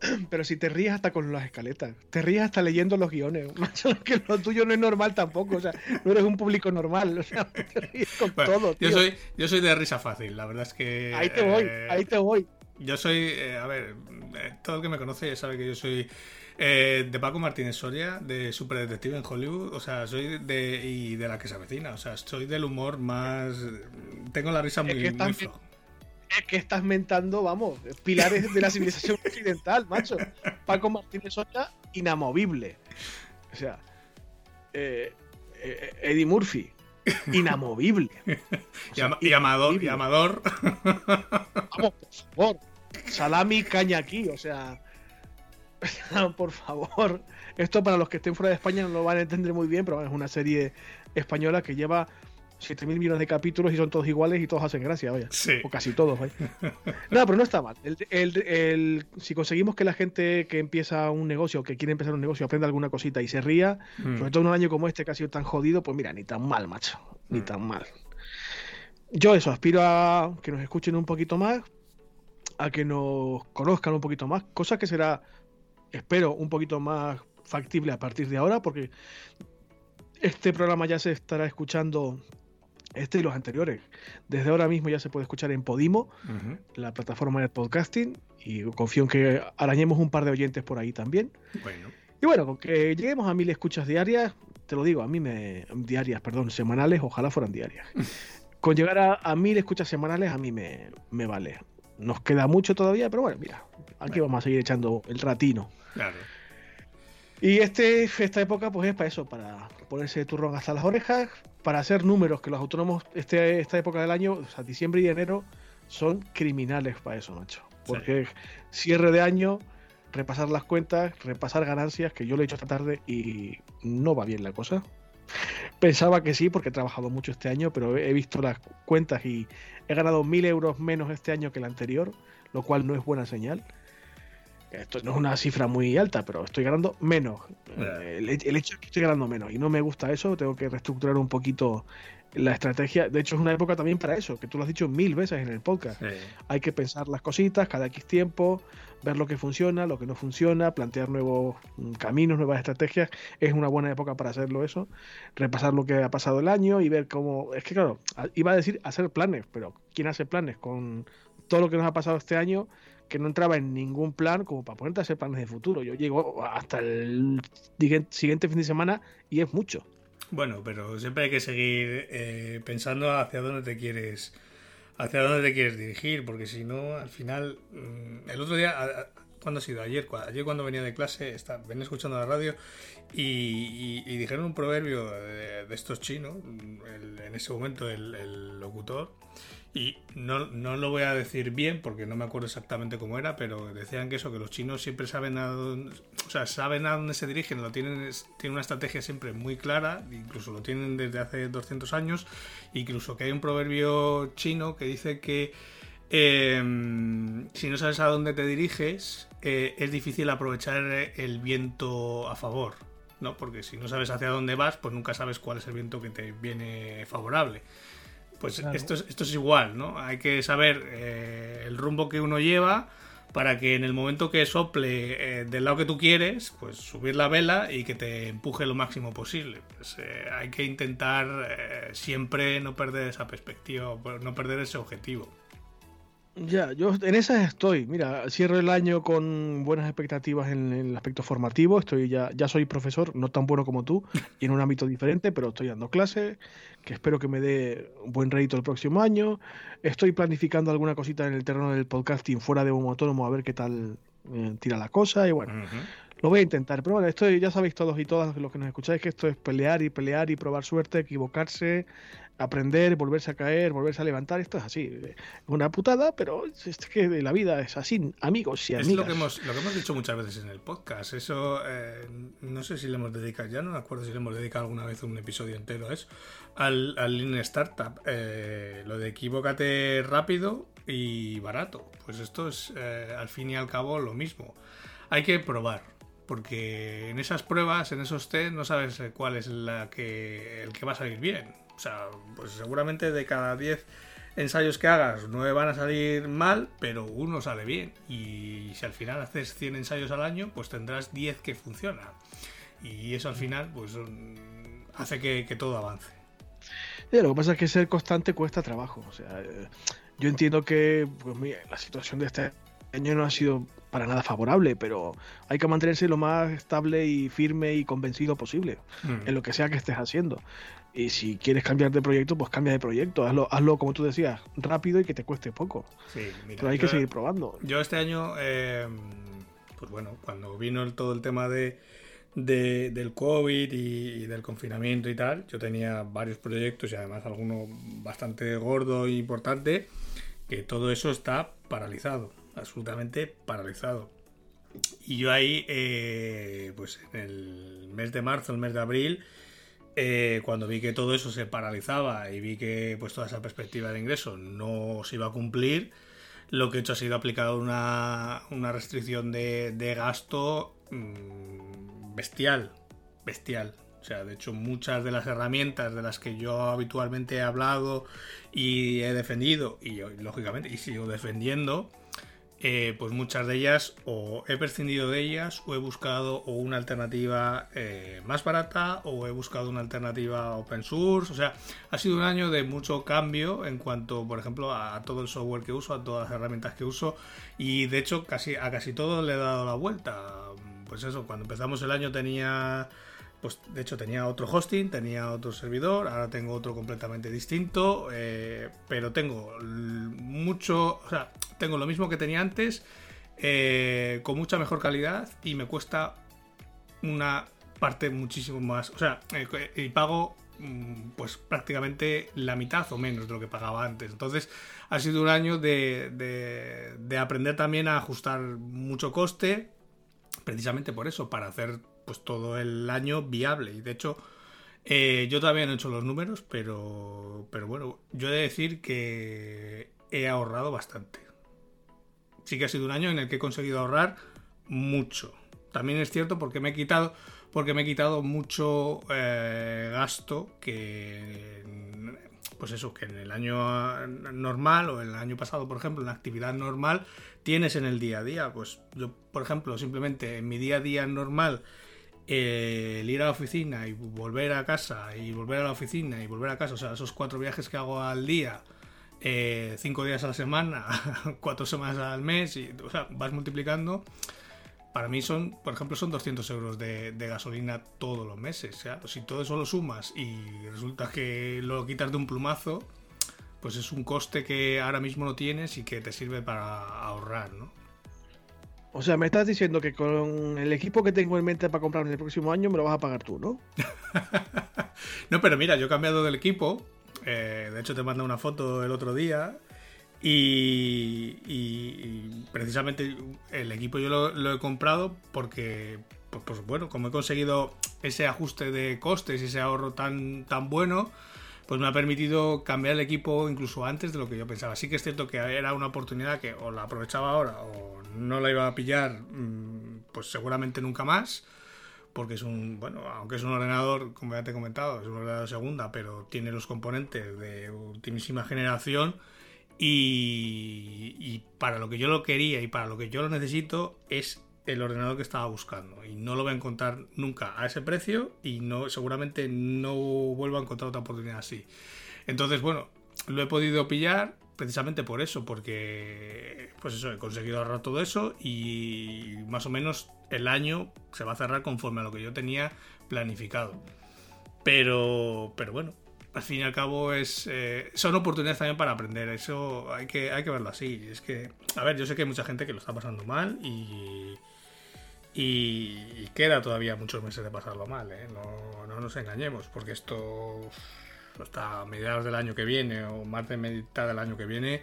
pero si te ríes hasta con las escaletas, te ríes hasta leyendo los guiones, macho, que lo tuyo no es normal tampoco, o sea, no eres un público normal, o sea, te ríes con todo. Yo soy, yo soy de risa fácil, la verdad es que. Ahí te voy, eh, ahí te voy. Yo soy, eh, a ver, eh, todo el que me conoce sabe que yo soy eh, de Paco Martínez Soria, de Super Detective en Hollywood, o sea, soy de, y de la que se avecina, o sea, soy del humor más... Tengo la risa muy, Es que muy estás- floja. Es que estás mentando, vamos, pilares de la civilización occidental, macho. Paco Martínez Soria, inamovible. O sea, eh, eh, Eddie Murphy, inamovible. O sea, y Amador, y. Amador, Vamos, por favor. Salami caña aquí, o sea. Por favor. Esto para los que estén fuera de España no lo van a entender muy bien, pero es una serie española que lleva 7.000 millones de capítulos y son todos iguales y todos hacen gracia, vaya. sí. O casi todos, vaya. No, pero no está mal. El- el- el- si conseguimos que la gente que empieza un negocio, que quiere empezar un negocio, aprenda alguna cosita y se ría, Mm. sobre todo en un año como este que ha sido tan jodido, pues mira, ni tan mal, macho. Ni Mm. tan mal. Yo eso, aspiro a que nos escuchen un poquito más, a que nos conozcan un poquito más, cosa que será, espero, un poquito más factible a partir de ahora, porque este programa ya se estará escuchando, este y los anteriores. Desde ahora mismo ya se puede escuchar en Podimo, la plataforma de podcasting, y confío en que arañemos un par de oyentes por ahí también. Bueno, Y bueno, con que lleguemos a mil escuchas diarias, te lo digo, a mí me. diarias, perdón, semanales, ojalá fueran diarias. Con llegar a, a mil escuchas semanales, a mí me, me vale. Nos queda mucho todavía, pero bueno, mira, aquí vamos a seguir echando el ratino. claro. Y este, esta época, pues es para eso, para ponerse turrón hasta las orejas, para hacer números, que los autónomos, este, esta época del año, o sea, diciembre y enero, son criminales para eso, macho. Porque cierre de año, repasar las cuentas, repasar ganancias, que yo lo he hecho esta tarde y no va bien la cosa. Pensaba que sí, porque he trabajado mucho este año, pero he visto las cuentas y he ganado mil euros menos este año que el anterior, lo cual no es buena señal. Esto no es una cifra muy alta, pero estoy ganando menos. Eh, El, el hecho es que estoy ganando menos y no me gusta eso, tengo que reestructurar un poquito la estrategia. De hecho, es una época también para eso, que tú lo has dicho mil veces en el podcast. Sí. Hay que pensar las cositas cada X tiempo, ver lo que funciona, lo que no funciona, plantear nuevos mm, caminos, nuevas estrategias. Es una buena época para hacerlo eso. Repasar lo que ha pasado el año y ver cómo... Es que claro, iba a decir hacer planes, pero ¿quién hace planes con todo lo que nos ha pasado este año? Que no entraba en ningún plan como para ponerte a hacer planes de futuro. Yo llego hasta el siguiente fin de semana y es mucho. Bueno, pero siempre hay que seguir eh, pensando hacia dónde te quieres hacia dónde te quieres dirigir, porque si no, al final, mm, el otro día, ¿cuándo ha sido? Ayer, ayer cuando venía de clase, está, venía escuchando la radio y, dijeron un proverbio de, estos chinos, el- en ese momento el locutor, y no, no lo voy a decir bien porque no me acuerdo exactamente cómo era, pero decían que eso, que los chinos siempre saben a dónde, saben a dónde se dirigen, lo tienen, tienen una estrategia siempre muy clara, incluso lo tienen desde hace 200 años, incluso que hay un proverbio chino que dice que eh, si no sabes a dónde te diriges, eh, es difícil aprovechar el viento a favor, ¿no? Porque si no sabes hacia dónde vas, pues nunca sabes cuál es el viento que te viene favorable. Pues Claro. esto, es, esto es igual, ¿no? Hay que saber eh, el rumbo que uno lleva para que en el momento que sople eh, del lado que tú quieres, pues subir la vela y que te empuje lo máximo posible. Pues eh, hay que intentar eh, siempre no perder esa perspectiva, no perder ese objetivo. Ya, yo en esas estoy. Mira, cierro el año con buenas expectativas en el aspecto formativo. Estoy ya, ya soy profesor, no tan bueno como tú, y en un ámbito diferente, pero estoy dando clases, que espero que me dé un buen rédito el próximo año. Estoy planificando alguna cosita en el terreno del podcasting fuera de un autónomo a ver qué tal eh, tira la cosa. Y bueno, lo voy a intentar. Pero bueno, esto ya sabéis todos y todas los que nos escucháis que esto es pelear y pelear y probar suerte, equivocarse, aprender, volverse a caer, volverse a levantar. Esto es así. Es una putada, pero es que la vida es así, amigos y Es amigas. lo que, hemos, lo que hemos dicho muchas veces en el podcast. Eso eh, no sé si le hemos dedicado, ya no me acuerdo si le hemos dedicado alguna vez un episodio entero a eso. Al, al Lean Startup. eh, lo de equivócate rápido y barato. Pues esto es eh, al fin y al cabo lo mismo. Hay que probar. Porque en esas pruebas, en esos test, no sabes cuál es la que, el que va a salir bien. O sea, pues seguramente de cada 10 ensayos que hagas, nueve van a salir mal, pero uno sale bien. Y si al final haces 100 ensayos al año, pues tendrás 10 que funcionan. Y eso al final, pues mm, hace que, todo avance. lo que pasa es que ser constante cuesta trabajo. O sea, eh, yo entiendo que pues, la situación de este año no ha sido para nada favorable, pero hay que mantenerse lo más estable y firme y convencido posible mm. en lo que sea que estés haciendo. Y si quieres cambiar de proyecto, pues cambia de proyecto. Hazlo, hazlo como tú decías, rápido y que te cueste poco. Sí, pero hay que seguir probando. Yo este año, eh, pues bueno, cuando vino todo el tema de, del COVID y, del confinamiento y tal, yo tenía varios proyectos y además alguno bastante gordo e importante, que todo eso está paralizado, absolutamente paralizado. Y yo ahí, eh, pues en el mes de marzo, el mes de abril, eh, cuando vi que todo eso se paralizaba y vi que pues toda esa perspectiva de ingreso no se iba a cumplir, lo que he hecho ha sido aplicar una, restricción de, gasto mm, bestial, bestial. O sea, de hecho, muchas de las herramientas de las que yo habitualmente he hablado y he defendido, y lógicamente, y sigo defendiendo, eh, pues muchas de ellas o he prescindido de ellas o he buscado una alternativa eh, más barata o he buscado una alternativa open source. O sea, ha sido un año de mucho cambio en cuanto, por ejemplo, a, todo el software que uso, a todas las herramientas que uso y de hecho casi a casi todo le he dado la vuelta. Pues eso, cuando empezamos el año tenía pues de hecho tenía otro hosting, tenía otro servidor, ahora tengo otro completamente distinto, eh, pero tengo mucho, o sea, tengo lo mismo que tenía antes, eh, con mucha mejor calidad y me cuesta una parte muchísimo más, o sea, eh, y pago mm, pues prácticamente la mitad o menos de lo que pagaba antes. Entonces ha sido un año de, de aprender también a ajustar mucho coste, precisamente por eso, para hacer pues todo el año viable. Y de hecho, eh, yo todavía no he hecho los números, pero, pero bueno, yo he de decir que he ahorrado bastante. Sí que ha sido un año en el que he conseguido ahorrar mucho. También es cierto porque me he quitado, porque me he quitado mucho eh, gasto que, pues eso, que en el año normal o en el año pasado, por ejemplo, en la actividad normal, tienes en el día a día. Pues yo, por ejemplo, simplemente en mi día a día normal el ir a la oficina y volver a casa y volver a la oficina y volver a casa, o sea, esos cuatro viajes que hago al día, eh, cinco días a la semana, cuatro semanas al mes, y, vas multiplicando. Para mí son, por ejemplo, son 200 euros de, gasolina todos los meses. Sea, si todo eso lo sumas y resulta que lo quitas de un plumazo, pues es un coste que ahora mismo no tienes y que te sirve para ahorrar, ¿no? O sea, me estás diciendo que con el equipo que tengo en mente para comprar en el próximo año me lo vas a pagar tú, ¿no? no, pero mira, yo he cambiado del equipo. Eh, de hecho, te mandé una foto el otro día. Y, precisamente el equipo yo lo, he comprado porque, pues, pues, bueno, como he conseguido ese ajuste de costes y ese ahorro tan, tan bueno, pues me ha permitido cambiar el equipo incluso antes de lo que yo pensaba. Sí que es cierto que era una oportunidad que o la aprovechaba ahora o no la iba a pillar, mm, pues seguramente nunca más. Porque es un, bueno, aunque es un ordenador, como ya te he comentado, es un ordenador segunda, pero tiene los componentes de ultimísima generación. Y, y para lo que yo lo quería y para lo que yo lo necesito es el ordenador que estaba buscando y no lo voy a encontrar nunca a ese precio y no seguramente no vuelvo a encontrar otra oportunidad así. Entonces, bueno, lo he podido pillar precisamente por eso, porque pues eso, he conseguido ahorrar todo eso y más o menos el año se va a cerrar conforme a lo que yo tenía planificado. Pero, pero bueno, al fin y al cabo es eh, son oportunidades también para aprender. Eso hay que, hay que verlo así. Es que, a ver, yo sé que hay mucha gente que lo está pasando mal y, y, queda todavía muchos meses de pasarlo mal, ¿eh? no, no, nos engañemos, porque esto hasta mediados del año que viene o más de mitad del año que viene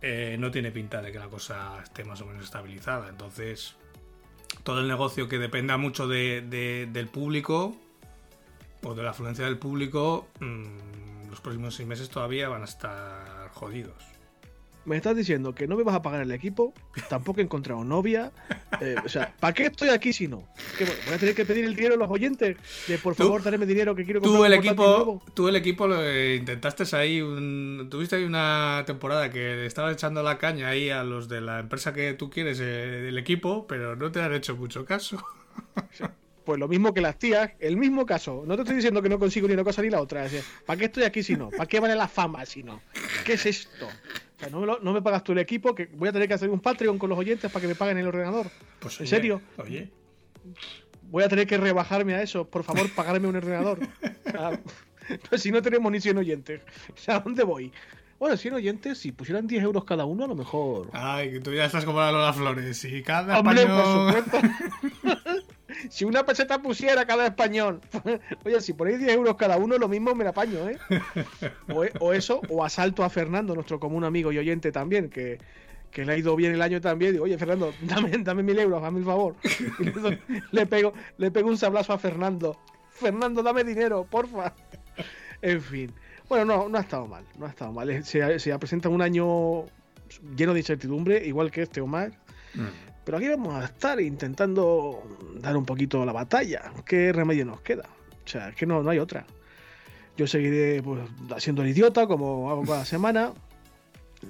eh, no tiene pinta de que la cosa esté más o menos estabilizada. Entonces, todo el negocio que dependa mucho de, del público o de la afluencia del público, mm, los próximos seis meses todavía van a estar jodidos. Me estás diciendo que no me vas a pagar el equipo, tampoco he encontrado novia. eh, o sea, ¿para qué estoy aquí si no? Que voy a tener que pedir el dinero a los oyentes de por favor, darme dinero que quiero comprar Tú el equipo, nuevo. tú el equipo lo eh, intentaste ahí, un- tuviste ahí una temporada que estabas echando la caña ahí a los de la empresa que tú quieres eh, del equipo, pero no te han hecho mucho caso. Pues lo mismo que las tías, el mismo caso. No te estoy diciendo que no consigo ni una cosa ni la otra. ¿Para qué estoy aquí si no? ¿Para qué vale la fama si no? ¿Qué es esto? O sea, no me, lo- no me pagas tú el equipo, que voy a tener que hacer un Patreon con los oyentes para que me paguen el ordenador. Pues, ¿En serio? Oye, Voy a tener que rebajarme a eso. Por favor, pagarme un ordenador. O sea, si no tenemos ni 100 oyentes. O sea, ¿a dónde voy? Bueno, 100 oyentes, si pusieran 10 euros cada uno, a lo mejor. ay, que tú ya estás como la Lola Flores y cada Hombre, español... por supuesto. si una peseta pusiera cada español. Oye, si ponéis 10 euros cada uno, lo mismo me la apaño, ¿eh? O, o eso, o asalto a Fernando, nuestro común amigo y oyente también, que, que le ha ido bien el año también. Digo, oye, Fernando, dame, dame mil euros, hazme el favor. Y le, pego, le pego un sablazo a Fernando. Fernando, dame dinero, porfa. En fin. Bueno, no, no ha estado mal, no ha estado mal. Se, se presenta un año lleno de incertidumbre, igual que este Omar. Mm. Pero aquí vamos a estar intentando dar un poquito la batalla. ¿Qué remedio nos queda? O sea, es que no, no hay otra. Yo seguiré pues, haciendo el idiota como hago cada semana.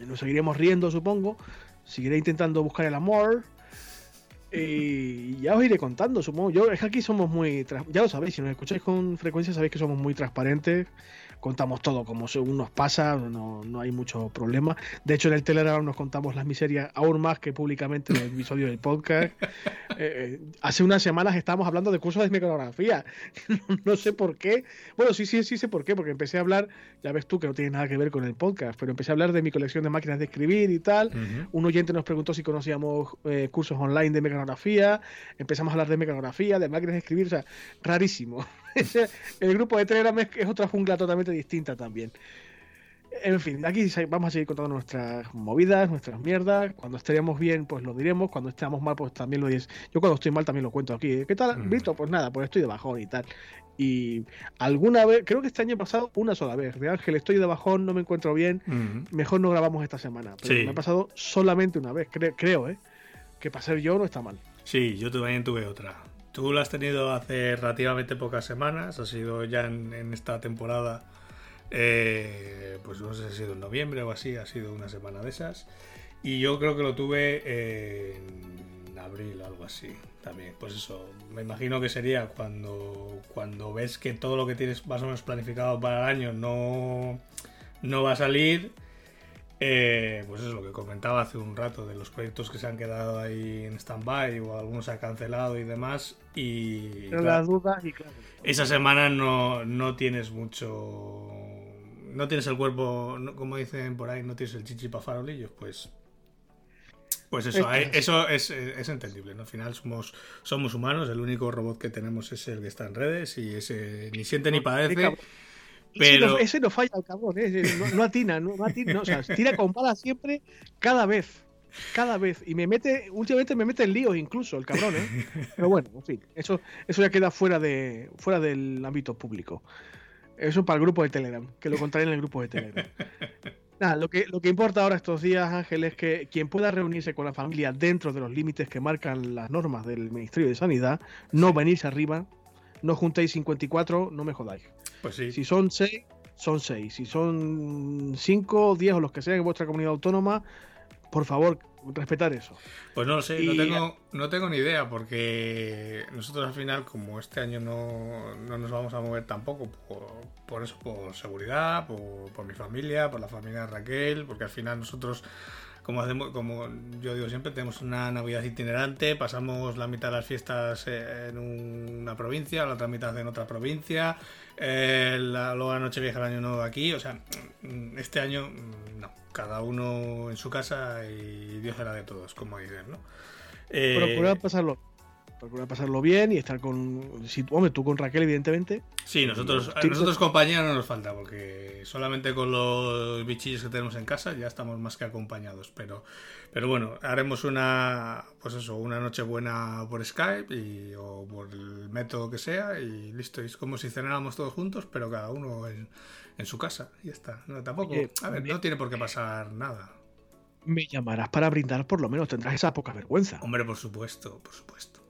Nos seguiremos riendo, supongo. Seguiré intentando buscar el amor. Y ya os iré contando, supongo. Yo, es que aquí somos muy. Ya lo sabéis, si nos escucháis con frecuencia, sabéis que somos muy transparentes. Contamos todo como según nos pasa, no, no hay mucho problema. De hecho, en el Telegram nos contamos las miserias aún más que públicamente en el episodio del podcast. Eh, eh, hace unas semanas estábamos hablando de cursos de mecanografía. no sé por qué. Bueno, sí, sí, sí sé por qué, porque empecé a hablar, ya ves tú que no tiene nada que ver con el podcast, pero empecé a hablar de mi colección de máquinas de escribir y tal. Un oyente nos preguntó si conocíamos eh, cursos online de mecanografía. Empezamos a hablar de mecanografía, de máquinas de escribir, o sea, rarísimo. El grupo de Telegram es, es otra jungla totalmente distinta también. En fin, aquí vamos a seguir contando nuestras movidas, nuestras mierdas. Cuando estaríamos bien, pues lo diremos. Cuando estemos mal, pues también lo dices. Yo cuando estoy mal también lo cuento aquí. ¿Qué tal, Mm. Vito? Pues nada, pues estoy de bajón y tal. Y alguna vez, creo que este año pasado una sola vez. De Ángel, estoy de bajón, no me encuentro bien Ujú. mejor no grabamos esta semana. Pero Sí. me ha pasado solamente una vez, cre- creo, ¿eh? Que pasar yo no está mal. Sí, yo también tuve otra. Tú la has tenido hace relativamente pocas semanas, ha sido ya en, esta temporada, eh, pues no sé si ha sido en noviembre o así, ha sido una semana de esas. Y yo creo que lo tuve en abril algo así también. Pues eso, me imagino que sería cuando, cuando ves que todo lo que tienes más o menos planificado para el año no, no va a salir. Eh, pues es lo que comentaba hace un rato de los proyectos que se han quedado ahí en stand-by o algunos se han cancelado y demás. Y Pero claro, y esa semana no, no tienes mucho. No tienes el cuerpo, no- como dicen por ahí, no tienes el chichi para farolillos, pues. Pues eso, hay- es. eso es, es entendible, ¿no? Al final somos, somos humanos, el único robot que tenemos es el que está en redes y ese ni siente ni padece. Pero- Ese, no, ese no falla el cabrón, ¿eh? No, no atina, no, no atina, no, o sea, tira con balas siempre, cada vez. Cada vez. Y me mete, últimamente me mete en líos incluso, el cabrón, ¿eh? Pero bueno, en fin, eso, eso ya queda fuera de fuera del ámbito público. Eso para el grupo de Telegram, que lo contaré en el grupo de Telegram. Nada, lo que, lo que importa ahora estos días, Ángel, es que quien pueda reunirse con la familia dentro de los límites que marcan las normas del Ministerio de Sanidad, no venirse arriba, no juntéis 54, no me jodáis. Pues sí. Si son 6, son 6. Si son 5, 10 o los que sean en vuestra comunidad autónoma, por favor, respetar eso. Pues no lo sé, no tengo, no tengo ni idea, porque nosotros al final, como este año no, no nos vamos a mover tampoco, por, por eso, por seguridad, por, por mi familia, por la familia de Raquel, porque al final nosotros, como hacemos, como yo digo siempre, tenemos una Navidad itinerante, pasamos la mitad de las fiestas eh, en una provincia, la otra mitad en otra provincia, eh, luego la noche vieja el año nuevo aquí, o sea, mm, este año mm, no, cada uno en su casa y Dios será de todos, como dicen, ¿no? Eh, Procurar pasarlo. Procurar pasarlo bien y estar con. Si, hombre, tú con Raquel, evidentemente. sí, nosotros, a Sí, nosotros compañía no nos falta, porque solamente con los bichillos que tenemos en casa ya estamos más que acompañados, pero, pero bueno, haremos una, pues eso, una noche buena por Skype y, o por el método que sea y listo, es como si cenáramos todos juntos, pero cada uno en, en su casa, y ya está. No, tampoco, Oye, a ver, no tiene por qué pasar nada. me llamarás para brindar, por lo menos tendrás esa poca vergüenza. Hombre, por supuesto, por supuesto.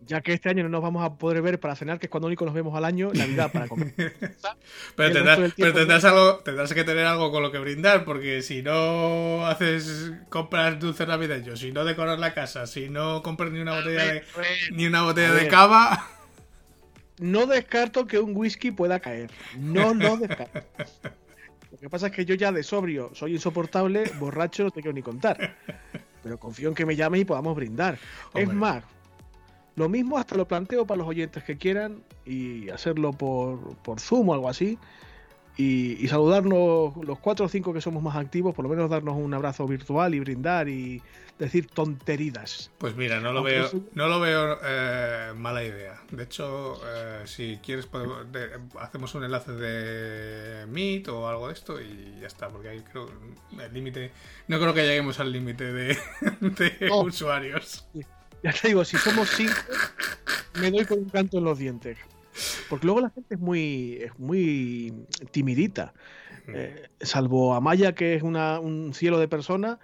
Ya que este año no nos vamos a poder ver para cenar, que es cuando único nos vemos al año, Navidad para comer. pero, tendrás, pero algo, tendrás que tener algo con lo que brindar, porque si no haces compras dulces navideños, si no decoras la casa, si no compras ni una botella de, ni una botella a de cava. No descarto que un whisky pueda caer. No lo descarto. Lo que pasa es que yo ya de sobrio soy insoportable, borracho no te quiero ni contar. Pero confío en que me llames y podamos brindar. Es más, lo mismo hasta lo planteo para los oyentes que quieran y hacerlo por, por Zoom o algo así. Y, y saludarnos los cuatro o cinco que somos más activos, por lo menos darnos un abrazo virtual y brindar y decir tonteridas. Pues mira, no lo Aunque veo, no lo veo eh, mala idea. De hecho, eh, si quieres, podemos- de- hacemos un enlace de Meet o algo de esto y ya está, porque ahí creo el límite. No creo que lleguemos al límite de, usuarios. Ya te digo, si somos cinco, me doy con un canto en los dientes. Porque luego la gente es muy, es muy timidita. Eh, salvo Amaya, que es una, un cielo de personas,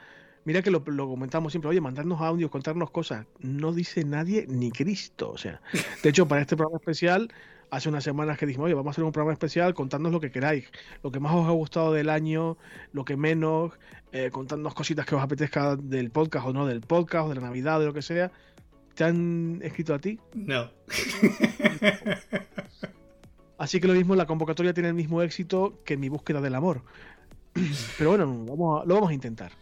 mira que lo, lo comentamos siempre, oye, mandarnos audios, contarnos cosas. No dice nadie ni Cristo. O sea, de hecho, para este programa especial, hace unas semanas que dijimos, oye, vamos a hacer un programa especial, contadnos lo que queráis, lo que más os ha gustado del año, lo que menos, eh, contadnos cositas que os apetezca del podcast o no del podcast, o de la Navidad, de lo que sea. ¿Te han escrito a ti? No. Así que lo mismo, la convocatoria tiene el mismo éxito que mi búsqueda del amor. Pero bueno, vamos a- lo vamos a intentar.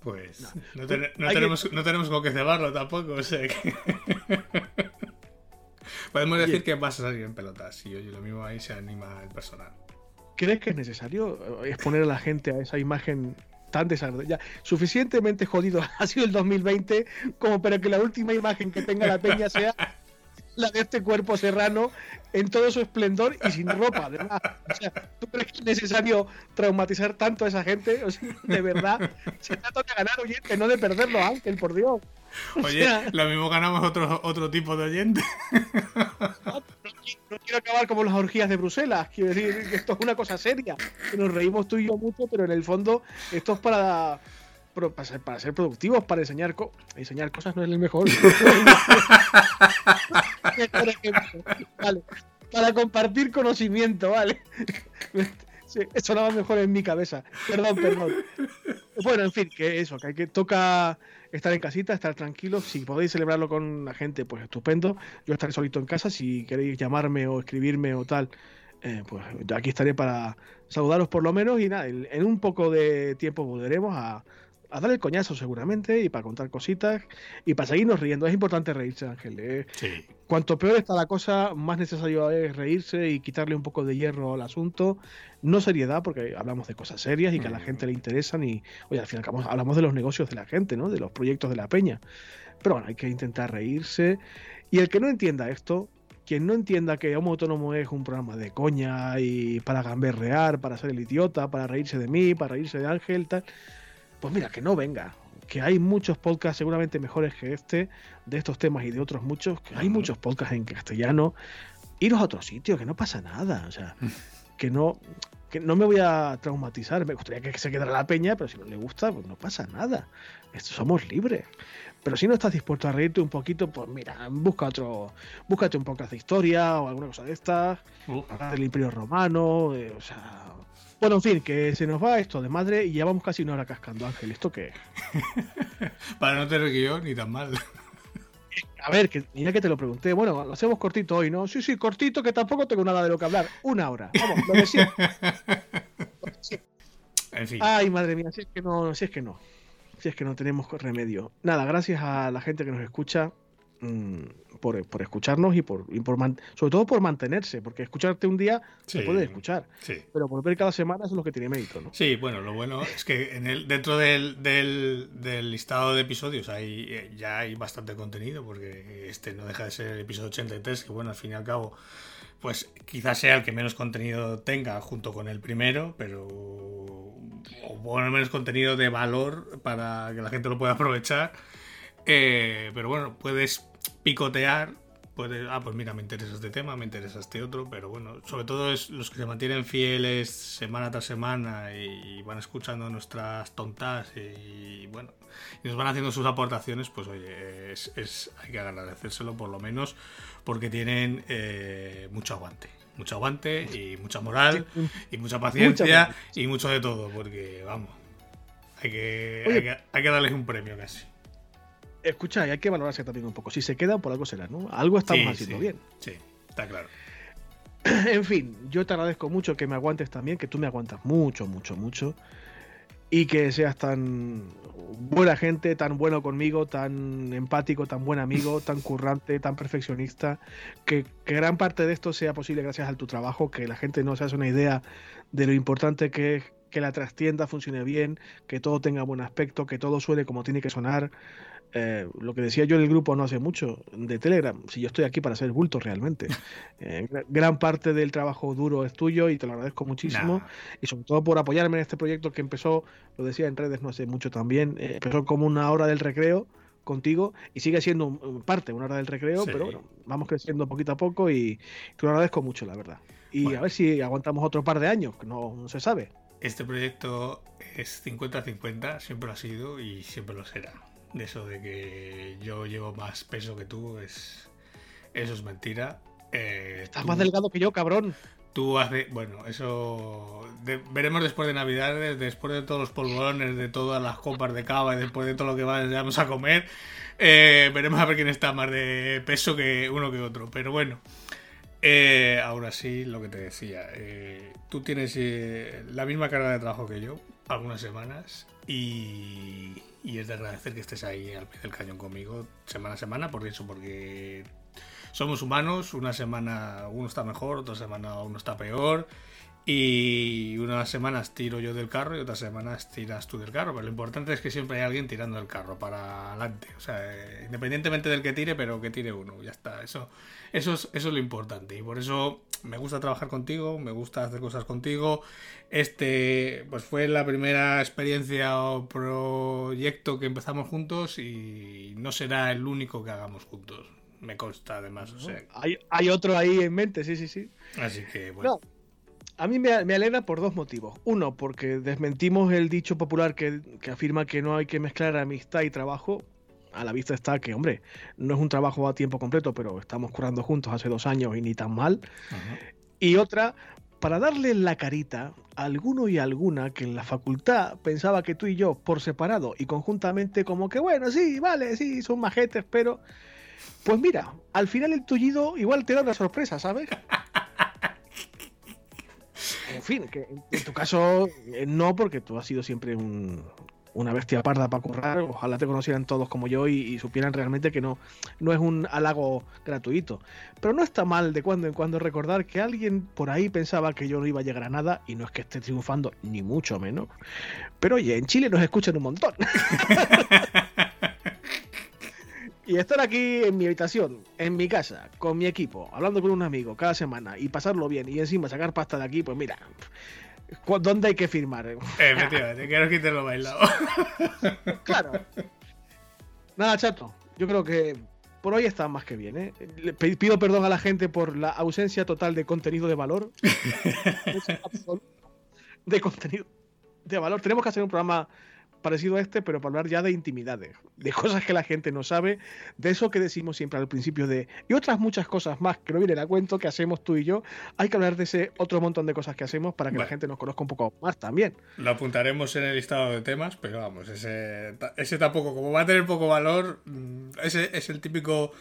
Pues no, ten- no Hay que- tenemos, no tenemos con qué cebarlo tampoco, o sea que... Podemos decir que vas a salir en pelotas y oye, lo mismo ahí se anima el personal. ¿Crees que es necesario eh, exponer a la gente a esa imagen tan desagradable? Suficientemente jodido ha sido el 2020 como para que la última imagen que tenga la peña sea la de este cuerpo serrano en todo su esplendor y sin ropa, además. O sea, ¿tú crees que es necesario traumatizar tanto a esa gente? O sea, de verdad, se trata de ganar oyentes, no de perderlo, Ángel, por Dios. O Oye, sea, lo mismo ganamos otro, otro tipo de oyente. no, no quiero acabar como las orgías de Bruselas. Quiero decir que esto es una cosa seria. Que nos reímos tú y yo mucho, pero en el fondo esto es para, pro- para, ser, para ser productivos, para enseñar, co- enseñar cosas. No es el mejor. Vale. Para compartir conocimiento, ¿vale? Sí, eso sonaba mejor en mi cabeza. Perdón, perdón. Bueno, en fin, que eso, que hay que toca estar en casita, estar tranquilos. Si podéis celebrarlo con la gente, pues estupendo. Yo estaré solito en casa. Si queréis llamarme o escribirme o tal, eh, pues yo aquí estaré para saludaros por lo menos. Y nada, en un poco de tiempo volveremos a, a dar el coñazo seguramente y para contar cositas y para seguirnos riendo. Es importante reírse, Ángel. eh. Sí. Cuanto peor está la cosa, más necesario es reírse y quitarle un poco de hierro al asunto. No seriedad, porque hablamos de cosas serias y que a la Mm. gente le interesan y, oye, al fin y al cabo hablamos de los negocios de la gente, ¿no? De los proyectos de la peña. Pero bueno, hay que intentar reírse. Y el que no entienda esto, quien no entienda que Homo Autónomo es un programa de coña y para gamberrear, para ser el idiota, para reírse de mí, para reírse de Ángel, tal, pues mira, que no venga. Que hay muchos podcasts seguramente mejores que este, de estos temas y de otros muchos, que hay muchos podcasts en castellano. Iros a otro sitio, que no pasa nada. O sea, que no, que no me voy a traumatizar. Me gustaría que se quedara la peña, pero si no le gusta, pues no pasa nada. Esto somos libres. Pero si no estás dispuesto a reírte un poquito, pues mira, busca otro, búscate un podcast de historia o alguna cosa de estas, hablar del Imperio Romano, eh, o sea. Bueno, en fin, que se nos va esto de madre y llevamos casi una hora cascando, Ángel. ¿Esto qué es? Para no tener guion ni tan mal. A ver, que mira que te lo pregunté. Bueno, lo hacemos cortito hoy, ¿no? Sí, sí, cortito, que tampoco tengo nada de lo que hablar. Una hora. Vamos, lo de siempre. En fin. Ay, madre mía, si es que no, si es que no. Si es que no tenemos remedio. Nada, gracias a la gente que nos escucha mm, por, por escucharnos y por, y por man- sobre todo por mantenerse, porque escucharte un día se puede escuchar, Sí. pero volver cada semana es lo que tiene mérito, ¿no? Sí, bueno, lo bueno es que en el, dentro del, del, del listado de episodios hay, eh, ya hay bastante contenido, porque este no deja de ser el episodio 83, que bueno, al fin y al cabo, pues quizás sea el que menos contenido tenga junto con el primero, pero o bueno, menos contenido de valor para que la gente lo pueda aprovechar. Eh, pero bueno, puedes picotear pues, ah, pues mira, me interesa este tema, me interesa este otro, pero bueno, sobre todo es los que se mantienen fieles semana tras semana y, van escuchando nuestras tontas y, bueno, y nos van haciendo sus aportaciones, pues oye, es, hay que agradecérselo por lo menos porque tienen eh, mucho aguante. Mucho aguante y mucha moral y mucha paciencia y mucho de todo, porque vamos, hay que, hay que, hay que darles un premio casi. Escucha, hay que valorarse también un poco. Si se quedan, por algo será, ¿no? Algo estamos haciendo bien. Sí, está claro. en fin, yo te agradezco mucho que me aguantes también, que tú me aguantas mucho, mucho, mucho. Y que seas tan buena gente, tan bueno conmigo, tan empático, tan buen amigo, tan currante, tan perfeccionista. Que, que gran parte de esto sea posible gracias a tu trabajo, que la gente no se hace una idea de lo importante que es que la trastienda funcione bien, que todo tenga buen aspecto, que todo suene como tiene que sonar. Eh, lo que decía yo en el grupo no hace mucho de Telegram, si yo estoy aquí para ser bulto realmente. Eh, gran parte del trabajo duro es tuyo y te lo agradezco muchísimo. Y sobre todo por apoyarme en este proyecto que empezó, lo decía en redes no hace mucho también, eh, empezó como una hora del recreo contigo y sigue siendo parte, una hora del recreo, pero bueno, vamos creciendo poquito a poco y te lo agradezco mucho, la verdad. Y a ver si aguantamos otro par de años, que no, no se sabe. Este proyecto es 50-50, siempre lo ha sido y siempre lo será de eso de que yo llevo más peso que tú, es eso es mentira. Eh, Estás más delgado que yo, cabrón. Tú haces, bueno, eso veremos después de Navidades, después de todos los polvorones, de todas las copas de cava y después de todo lo que vamos a comer, eh, veremos a ver quién está más de peso que uno que otro. Pero bueno, eh, ahora sí, lo que te decía, tú tienes la misma carga de trabajo que yo, algunas semanas, y, es de agradecer que estés ahí al pie del cañón conmigo semana a semana, por eso, porque somos humanos, una semana uno está mejor, otra semana uno está peor. Y unas semanas tiro yo del carro y otras semanas tiras tú del carro. Pero lo importante es que siempre hay alguien tirando el carro para adelante. O sea, eh, independientemente del que tire, pero que tire uno. Ya está. Eso, eso, es, eso es lo importante. Y por eso me gusta trabajar contigo, me gusta hacer cosas contigo. Este, pues fue la primera experiencia o proyecto que empezamos juntos y no será el único que hagamos juntos. Me consta además. hay, hay, otro ahí en mente, sí, sí, sí. Así que bueno. A mí me, me, alegra por dos motivos. Uno, porque desmentimos el dicho popular que, que, afirma que no hay que mezclar amistad y trabajo. A la vista está que, hombre, no es un trabajo a tiempo completo, pero estamos curando juntos hace dos años y ni tan mal. Y otra, para darle la carita a alguno y alguna que en la facultad pensaba que tú y yo, por separado y conjuntamente, como que, bueno, sí, vale, sí, son majetes, pero... Pues mira, al final el tullido igual te da una sorpresa, ¿sabes? En fin, que tu caso eh, no, porque tú has sido siempre una bestia parda para currar. Ojalá te conocieran todos como yo y, supieran realmente que no, no es un halago gratuito. Pero no está mal de cuando en cuando recordar que alguien por ahí pensaba que yo no iba a llegar a nada y no es que esté triunfando, ni mucho menos. Pero oye, en Chile nos escuchan un montón. y estar aquí en mi habitación, en mi casa, con mi equipo, hablando con un amigo cada semana y pasarlo bien y encima sacar pasta de aquí, pues mira, ¿dónde hay que firmar? Efectivamente, quiero quitarlo bailado. claro. Nada, chato, yo creo que por hoy está más que bien. ¿eh? pido perdón a la gente por la ausencia total de contenido de valor. de contenido de valor. Tenemos que hacer un programa parecido a este, pero para hablar ya de intimidades, de cosas que la gente no sabe, de eso que decimos siempre al principio de y otras muchas cosas más que no vienen a cuento que hacemos tú y yo. Hay que hablar de ese otro montón de cosas que hacemos para que la gente nos conozca un poco más también. Lo apuntaremos en el listado de temas, pero vamos, ese, ese tampoco, como va a tener poco valor, mm, ese es el típico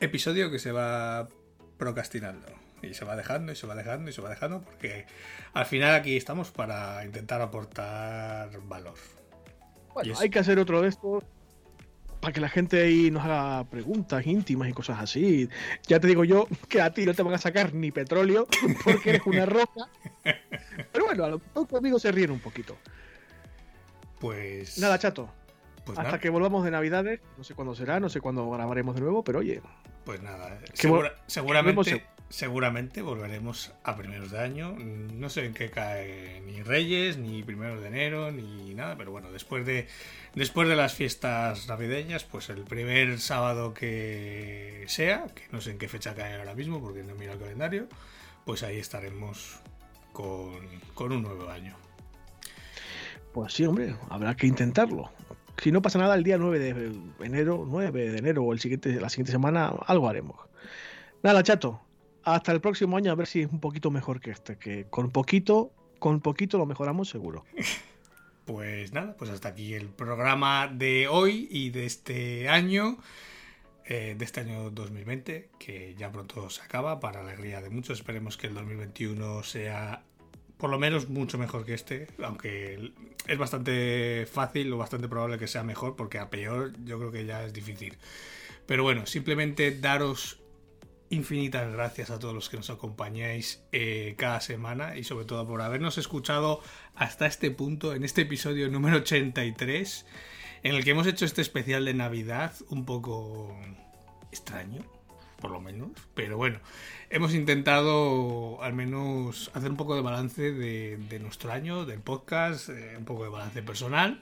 episodio que se va procrastinando. Y se va dejando y se va dejando y se va dejando porque al final aquí estamos para intentar aportar valor. Bueno, hay que hacer otro de estos para que la gente ahí nos haga preguntas íntimas y cosas así. Ya te digo yo que a ti no te van a sacar ni petróleo porque eres una roca. Pero bueno, a lo mejor amigos se ríen un poquito. Pues. Nada, chato. Pues Hasta que volvamos de Navidades, no sé cuándo será, no sé cuándo grabaremos de nuevo, pero oye. Pues nada, seguramente, seguramente volveremos a primeros de año. No sé en qué cae ni Reyes, ni primeros de enero, ni nada, pero bueno, después de, después de las fiestas navideñas, pues el primer sábado que sea, que no sé en qué fecha cae ahora mismo porque no miro el calendario, pues ahí estaremos con, con un nuevo año. Pues sí, hombre, habrá que intentarlo. Si no pasa nada, el día 9 de enero, 9 de enero o el siguiente, la siguiente semana, algo haremos. Nada, chato, hasta el próximo año a ver si es un poquito mejor que este, que con poquito, con poquito lo mejoramos seguro. Pues nada, pues hasta aquí el programa de hoy y de este año, eh, de este año 2020, que ya pronto se acaba, para alegría de muchos. Esperemos que el 2021 sea por lo menos mucho mejor que este, aunque es bastante fácil o bastante probable que sea mejor, porque a peor yo creo que ya es difícil. Pero bueno, simplemente daros infinitas gracias a todos los que nos acompañáis eh, cada semana y sobre todo por habernos escuchado hasta este punto, en este episodio número 83, en el que hemos hecho este especial de Navidad un poco extraño, por lo menos. Pero bueno, hemos intentado al menos hacer un poco de balance de, nuestro año, del podcast, eh, un poco de balance personal.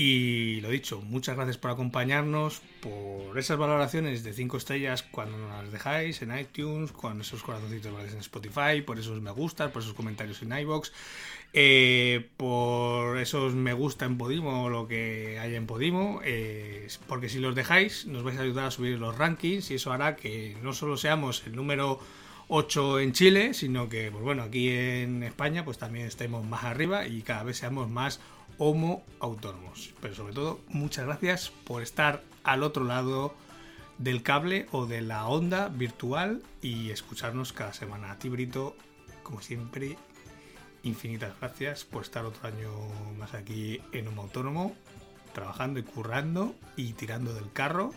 Y lo dicho, muchas gracias por acompañarnos, por esas valoraciones de 5 estrellas cuando nos las dejáis en iTunes, con esos corazoncitos verdes en Spotify, por esos me gustas, por esos comentarios en iBox, eh, por esos me gusta en Podimo o lo que haya en Podimo, eh, porque si los dejáis nos vais a ayudar a subir los rankings y eso hará que no solo seamos el número 8 en Chile, sino que, pues bueno, aquí en España pues también estemos más arriba y cada vez seamos más homo autónomos. Pero sobre todo, muchas gracias por estar al otro lado del cable o de la onda virtual y escucharnos cada semana. A ti, Brito, como siempre, infinitas gracias por estar otro año más aquí en Homo Autónomo, trabajando y currando y tirando del carro.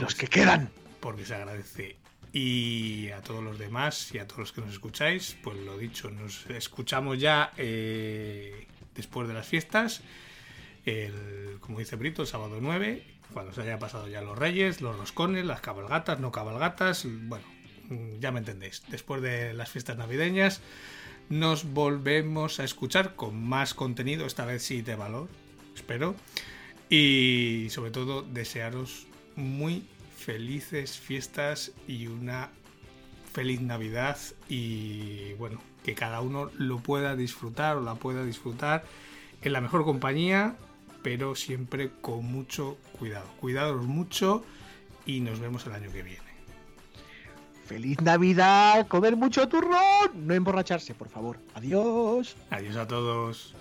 Los que quedan. Porque se agradece. Y a todos los demás y a todos los que nos escucháis, pues lo dicho, nos escuchamos ya eh, después de las fiestas, como dice Brito, el sábado 9, cuando se haya pasado ya los reyes, los roscones, las cabalgatas, no cabalgatas, bueno, ya me entendéis. Después de las fiestas navideñas, nos volvemos a escuchar con más contenido, esta vez sí de valor, espero. Y sobre todo, desearos muy felices fiestas y una feliz Navidad y bueno, que cada uno lo pueda disfrutar o la pueda disfrutar en la mejor compañía, pero siempre con mucho cuidado. Cuidados mucho y nos vemos el año que viene. ¡Feliz Navidad! ¡Comer mucho turrón! No emborracharse, por favor. Adiós. Adiós a todos.